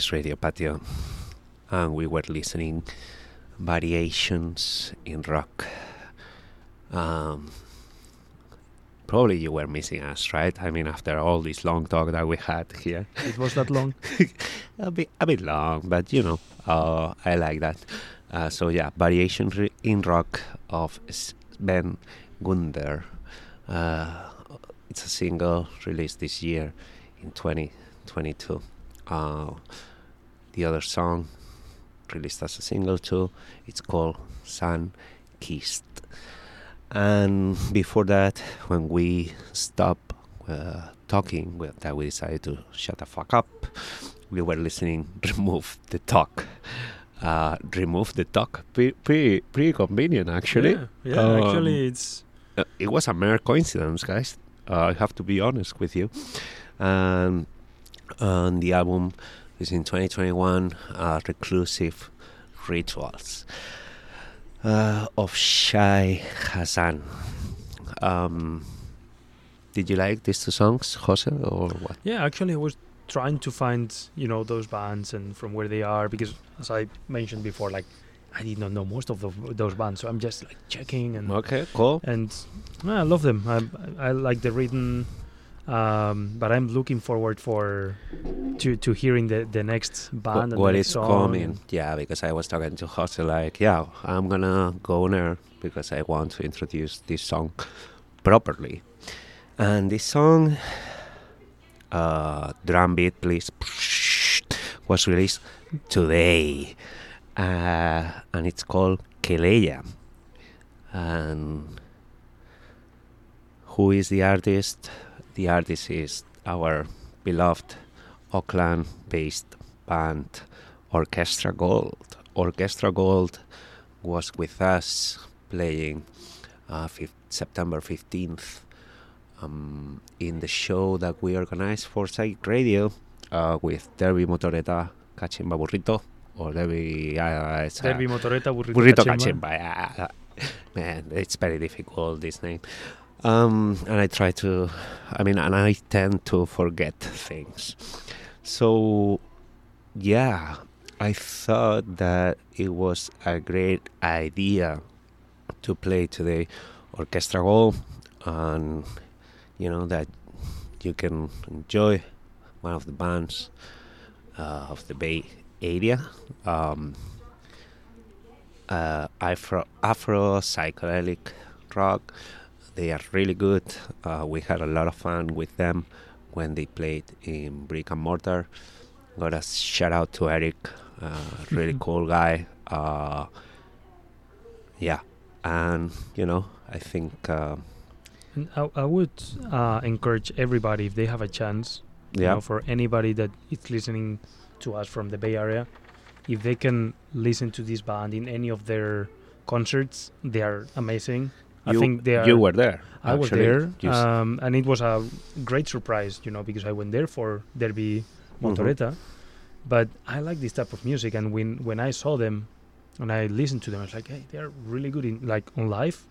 Is Radio Patio, and we were listening variations in rock. Um, probably you were missing us, right? I mean, after all this long talk that we had here, It was that long. [LAUGHS] a bit a bit long, but you know, uh, I like that. Uh, so yeah, variation in rock of Sven Wunder. Uh, it's a single released this year in 2022. Uh, the other song released as a single too. It's called Sun Kissed. And before that, when we stopped uh, talking, well, that we decided to shut the fuck up. We were listening. [LAUGHS] Remove the talk. Uh, remove the talk. Pretty, pretty, pretty convenient, actually. Yeah, yeah Um, actually, it's Uh, it was a mere coincidence, guys. Uh, I have to be honest with you. And and the album is in 2021. Uh, Reclusive Rituals uh, of Shai Hassan. Um, did you like these two songs, Jose, or what? yeah. Actually, I was trying to find you know those bands and from where they are because as I mentioned before, like I did not know most of the, those bands, so I'm just like checking and Okay, cool. and I love them. I, I like the rhythm, um, but I'm looking forward for to to hearing the the next band. and what the is song coming? Yeah, because I was talking to Jose like, yeah, I'm gonna go there because I want to introduce this song properly. And this song, uh, drum beat, please, [SNIFFS] was released today, uh, and it's called Keleya. And who is the artist? The artist is our beloved Oakland-based band Orchestra Gold. Orchestra Gold was with us playing uh, September 15th um, in the show that we organized for Psych Radio uh, with Derby Motoreta Cachimba Burrito or Derby, uh, it's, Derby Motoreta Burrito, Burrito Cachemba. Cachimba. [LAUGHS] Man, it's very difficult this name. Um, and I try to, I mean, and I tend to forget things. So, yeah, I thought that it was a great idea to play today Orchestra Gold and, you know, that you can enjoy one of the bands uh, of the Bay Area. Um, uh, Afro Afro psychedelic rock. They are really good. Uh, we had a lot of fun with them when they played in Brick and Mortar. Got a shout out to Eric, uh, really [LAUGHS] cool guy. Uh, yeah, and you know, I think uh, I, I would uh, encourage everybody if they have a chance, you yeah, know, for anybody that is listening to us from the Bay Area, if they can listen to this band in any of their concerts, they are amazing. I you, think they are. you were there. I was there, um, and it was a great surprise, you know, because I went there for Derby Mm-hmm. But I like this type of music, and when when I saw them, and I listened to them, I was like, hey, they're really good in like on live.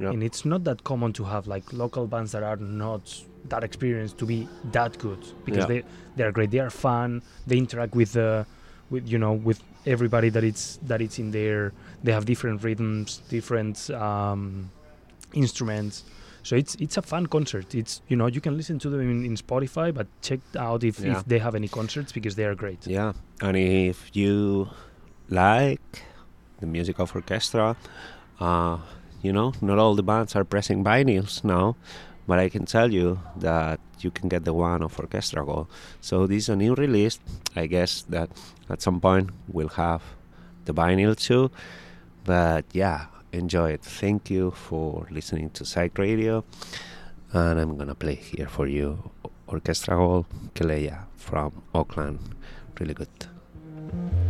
And it's not that common to have like local bands that are not that experienced to be that good because they they are great. They are fun. They interact with the with you know with everybody that it's that it's in there. They have different rhythms, different um, instruments. So it's it's a fun concert. It's you know you can listen to them in, in Spotify, but check out if, Yeah. if they have any concerts because they are great. Yeah, and if you like the music of orchestra, uh, you know, not all the bands are pressing vinyls now, but I can tell you that you can get the one of Orchestra Gold. So this is a new release. I guess that at some point we'll have the vinyl too. But yeah, enjoy it. Thank you for listening to Psych Radio. And I'm gonna play here for you Orchestra Hall Keleya from Oakland. Really good.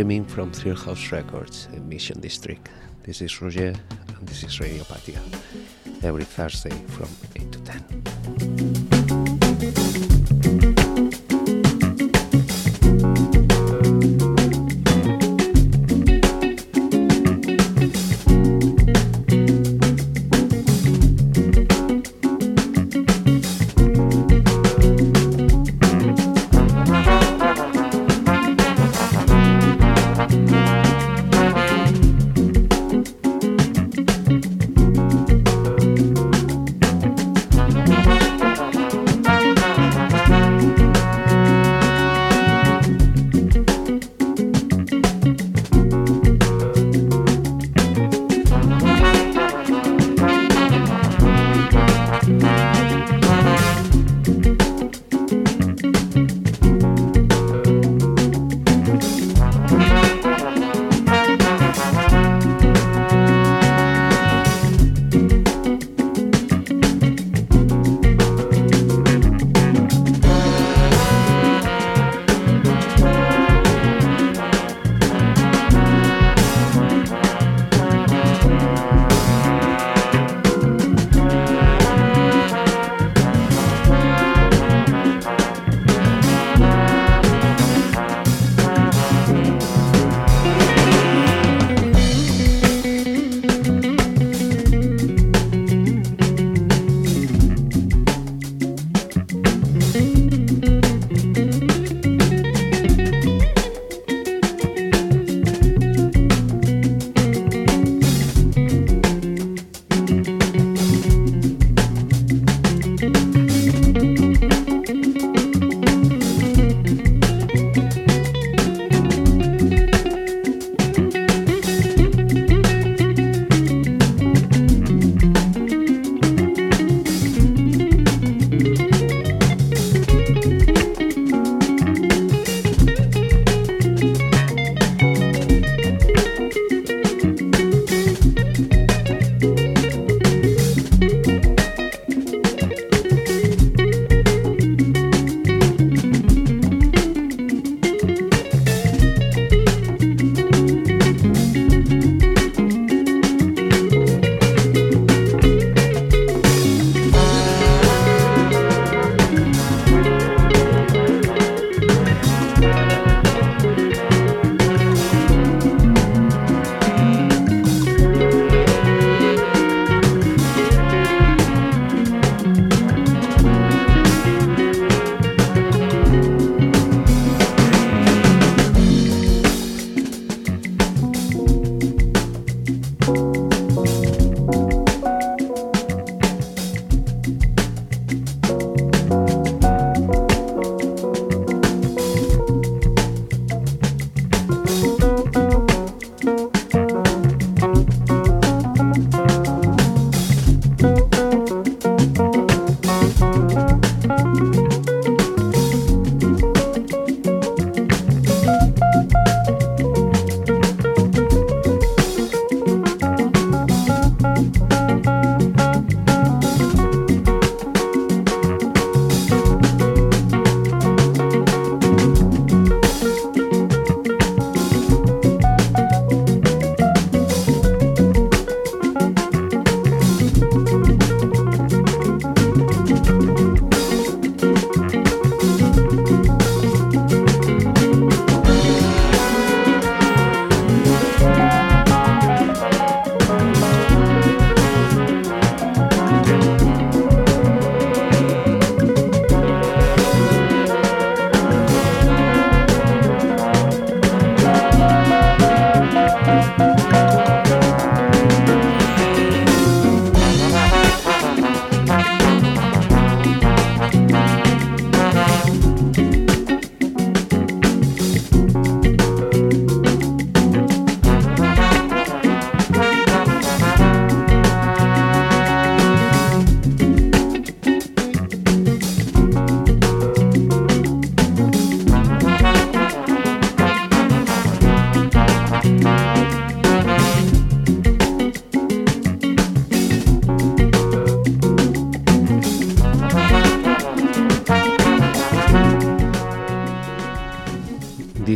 Streaming from Thrill House Records in Mission District. This is Roger, and this is Radio Patio, every Thursday from 8 to 10.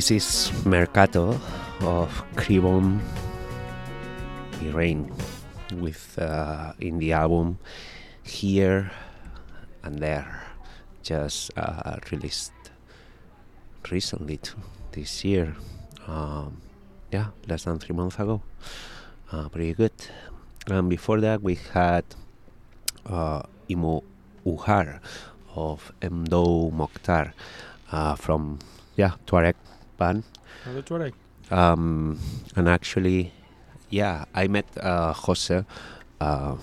This is Mercato of Cribon Rain with uh, in the album Here and There, just uh, released recently too, this year. Um, yeah, less than three months ago. Uh, pretty good. And before that, we had uh, Imo Uhar of Mdou Moctar uh, from yeah Tuareg band. Another Tuareg. Um, and actually, yeah, I met uh, Jose. Uh,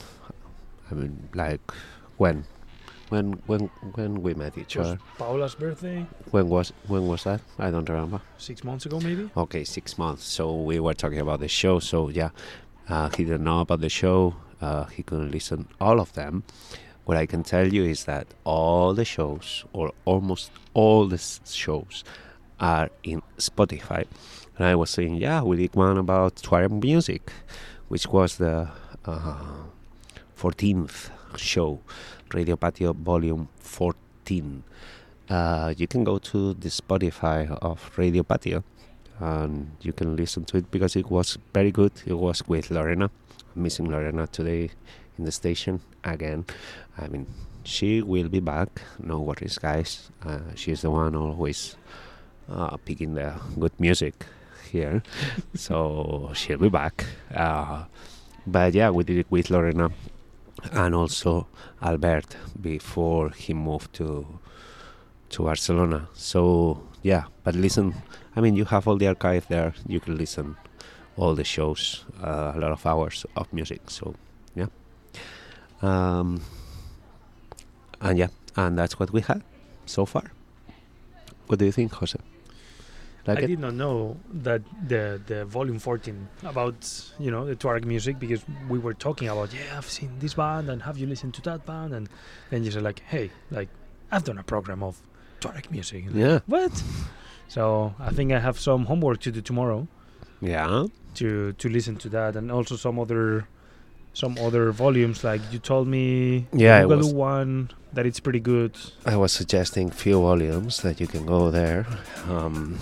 I mean, like when, when, when, when we met each was other. Paula's birthday When was when was that? I don't remember. six months ago, maybe. Okay, six months. So we were talking about the show. So yeah, uh, he didn't know about the show. Uh, he couldn't listen all of them. What I can tell you is that all the shows, or almost all the s- shows, are in Spotify. And I was saying, yeah, we did one about Tuareg music, which was the uh, 14th show, Radio Patio Volume 14. Uh, you can go to the Spotify of Radio Patio and you can listen to it because it was very good. It was with Lorena. I'm missing Lorena today in the station again. I mean, she will be back. No worries, guys. Uh, she's the one always uh, picking the good music here, [LAUGHS] so she'll be back. Uh, but yeah, we did it with Lorena and also Albert before he moved to to Barcelona. So yeah, but listen, I mean, you have all the archive there. You can listen all the shows, uh, a lot of hours of music. So yeah, um, and yeah, and that's what we had so far. What do you think, Jose? Like I it? did not know that the the volume 14 about you know the Tuareg music because we were talking about yeah I've seen this band and have you listened to that band? And then you said like hey like I've done a program of Tuareg music. And Yeah, what? So I think I have some homework to do tomorrow yeah, to to listen to that and also some other some other volumes like you told me Yeah, Boogaloo was- one that it's pretty good I was suggesting few volumes that you can go there. Um,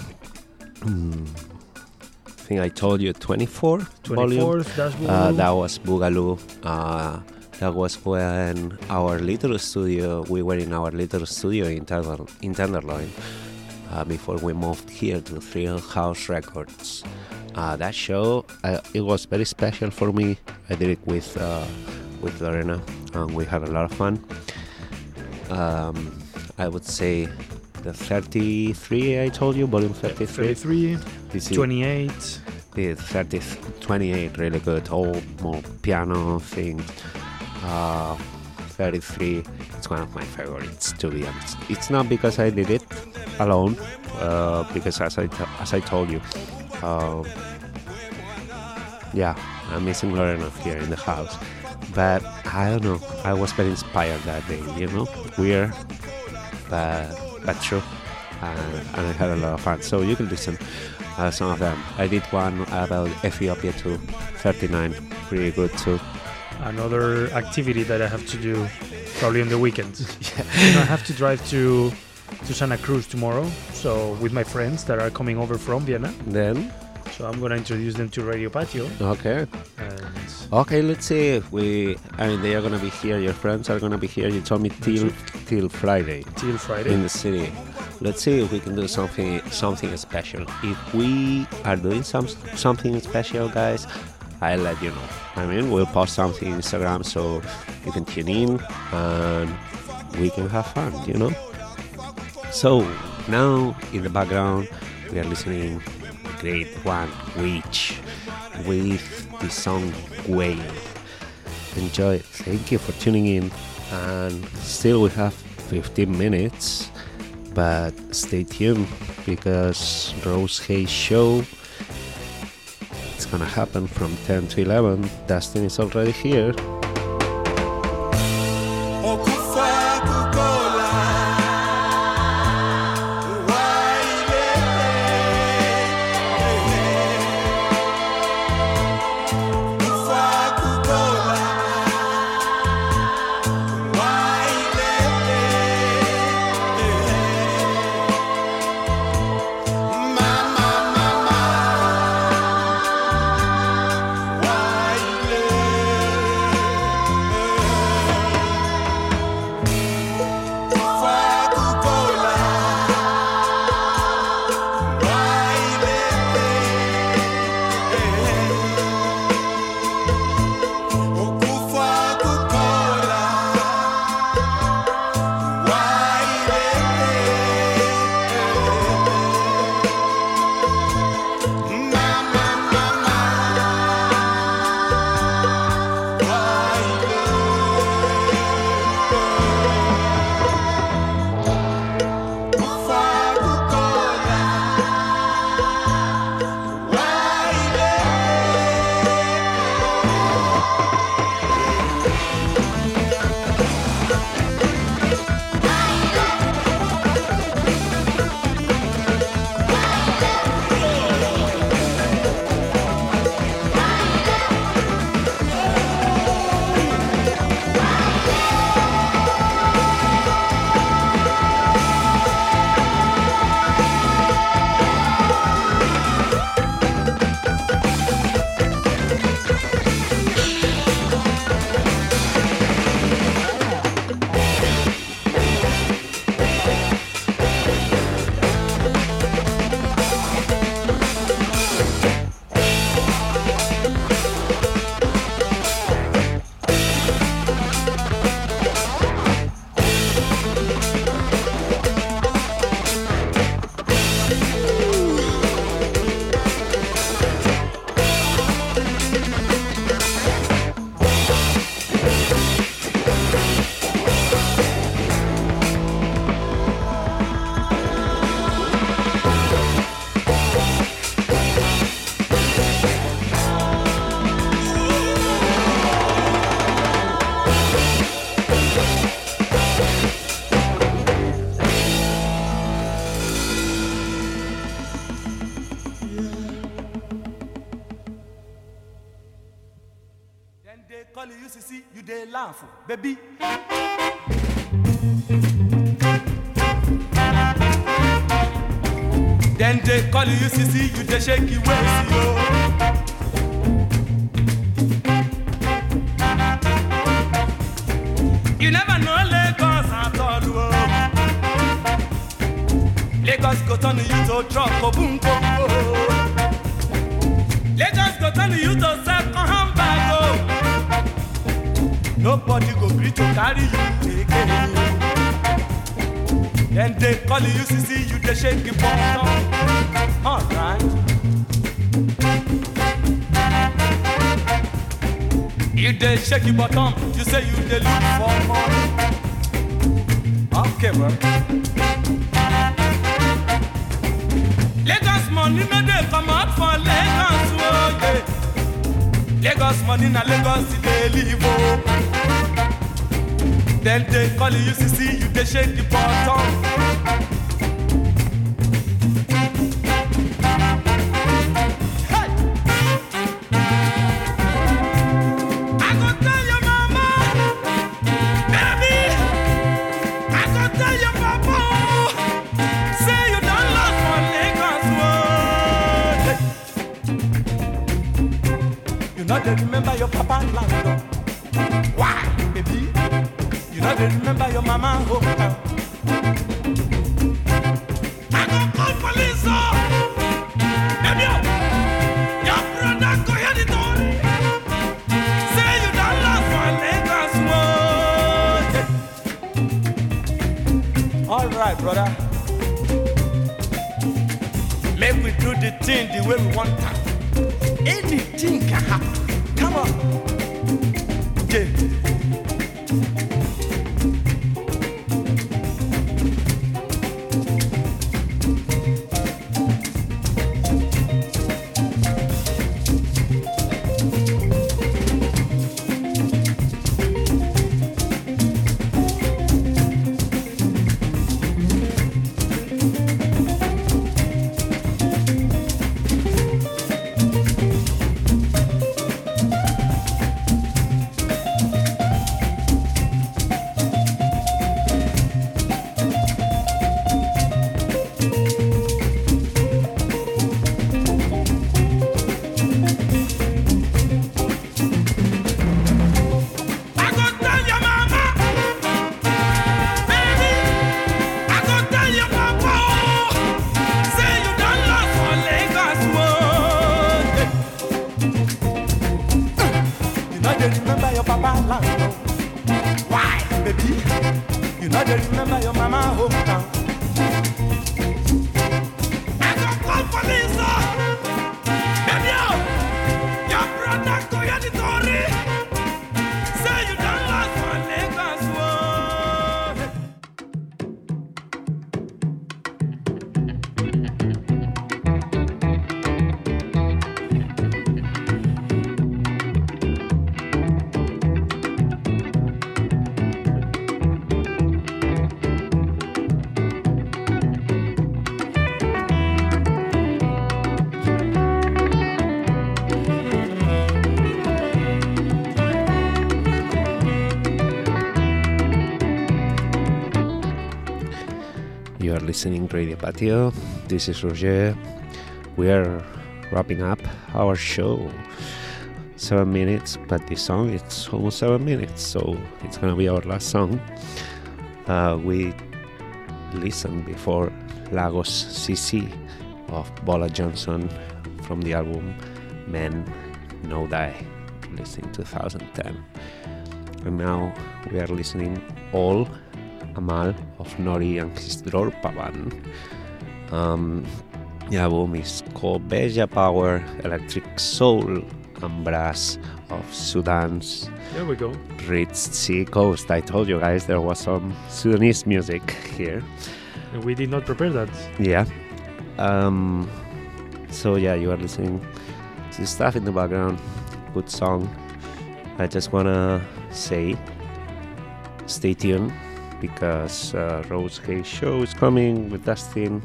mm, I think I told you 24 volume. that's Uh, that was Boogaloo. Uh, that was when our little studio, we were in our little studio in, Tender, in Tenderloin uh, before we moved here to Thrill House Records. Uh, that show, uh, it was very special for me. I did it with uh, with Lorena, and we had a lot of fun. Um, I would say the 33 I told you, volume 33. 33 This is- 28 the 30, 28 really good old more piano thing uh, 33 it's one of my favorites to be honest it's not because i did it alone uh, because as I t- as i told you uh, yeah i'm missing lorena here in the house but i don't know i was very inspired that day you know weird but but true and, and i had a lot of fun so you can listen uh, some of them. I did one about Ethiopia too, 39, pretty good too. another activity that I have to do probably on the weekends. [LAUGHS] You know, I have to drive to to Santa Cruz tomorrow, so with my friends that are coming over from Vienna. Then, So I'm gonna introduce them to Radio Patio, okay, and okay. Let's see if we. I mean, they are gonna be here. Your friends are gonna be here. You told me till till Friday till Friday. in the city. Let's see if we can do something something special. If we are doing some something special, guys, I'll let you know. I mean, we'll post something on Instagram so you can tune in and we can have fun. You know. So now in the background we are listening the great one Witch with the song Wave. Enjoy it. Thank you for tuning in. And still we have 15 minutes, but stay tuned because Rose Hayes show it's gonna happen from 10 to 11. Dustin is already here. Baby. You dey shake your you say you dey look for money. Okay, bro. Lagos money no dey come out for Lagos, oh yeah. Lagos money na Lagos dey live, oh. Then they call you you shake the listening Radio Patio. This is Roger. We are wrapping up our show. Seven minutes, but this song it's almost seven minutes, so it's gonna be our last song. Uh, we listened before Lagos Sisi of Bola Johnson from the album Men No Die, released in 2010. And now we are listening all Amal of Noori and his Dorpa band. Um, the album is called Beja Power, Electric Soul and Brass of Sudan's There we go. Red Sea Coast. I told you guys there was some Sudanese music here. And we did not prepare that. Yeah. Um, so yeah, you are listening to stuff in the background. Good song. I just wanna say, stay tuned because uh, Rose Hay show is coming with Dustin.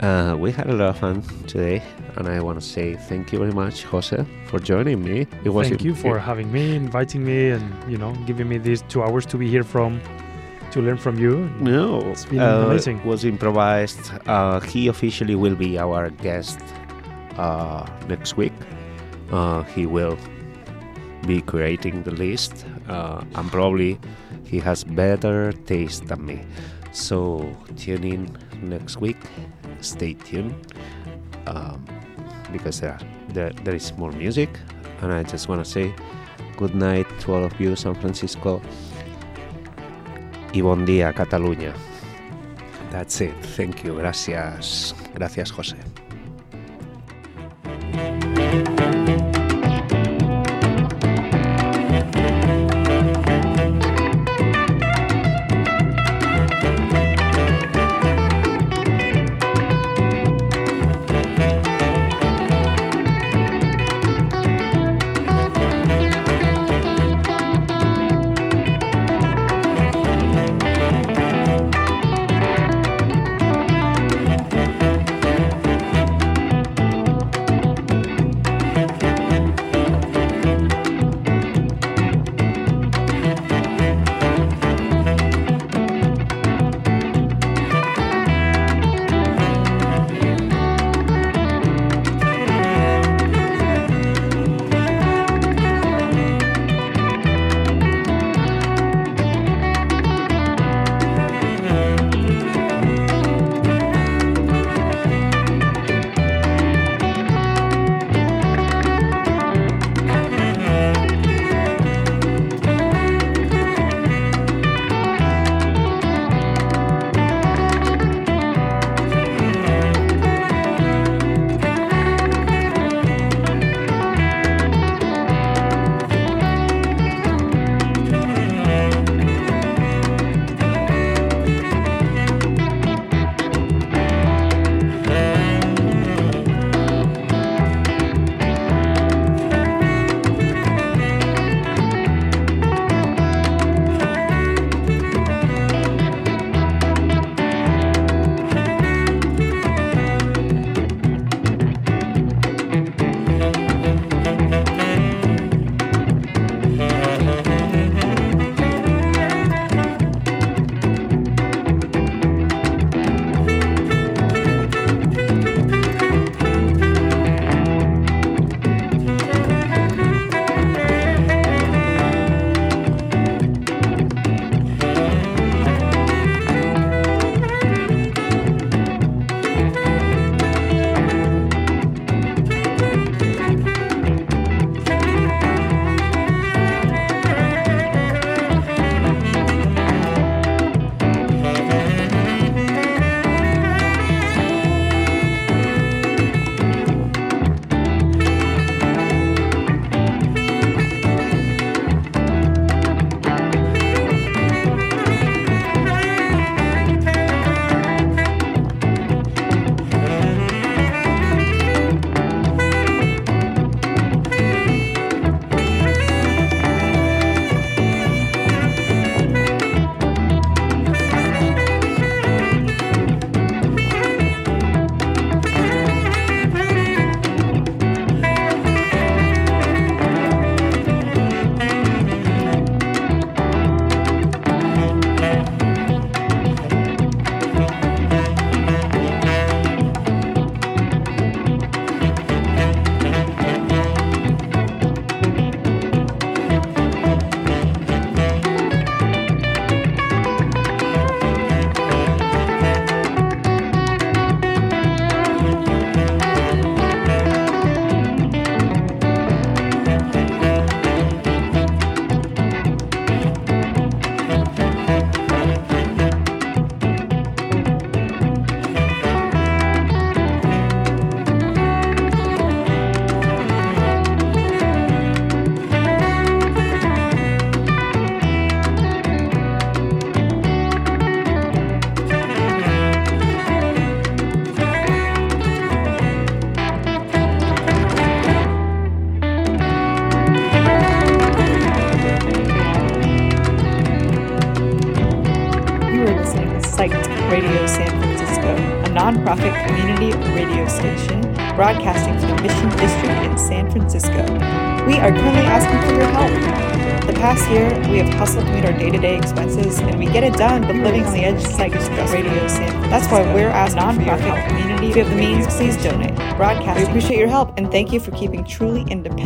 Uh, we had a lot of fun today, and I want to say thank you very much, Jose, for joining me. It was Thank you for having me, inviting me, and you know, giving me these two hours to be here from to learn from you. No, It's been uh, amazing. Was improvised. Uh, he officially will be our guest uh, next week. Uh, he will be creating the list, uh, and probably he has better taste than me. So tune in next week. Stay tuned um, because there, there is more music, and I just want to say good night to all of you, San Francisco. y bon día Cataluña. That's it. Thank you. Gracias. Gracias, José. Broadcasting from Mission District in San Francisco. We are currently asking for your help. The past year, we have hustled to meet our day-to-day expenses, and we get it done, but living on the edge is like stress radio San. That's why we're asking nonprofit community. If you have the means, please donate. Broadcast. We appreciate your help, and thank you for keeping truly independent.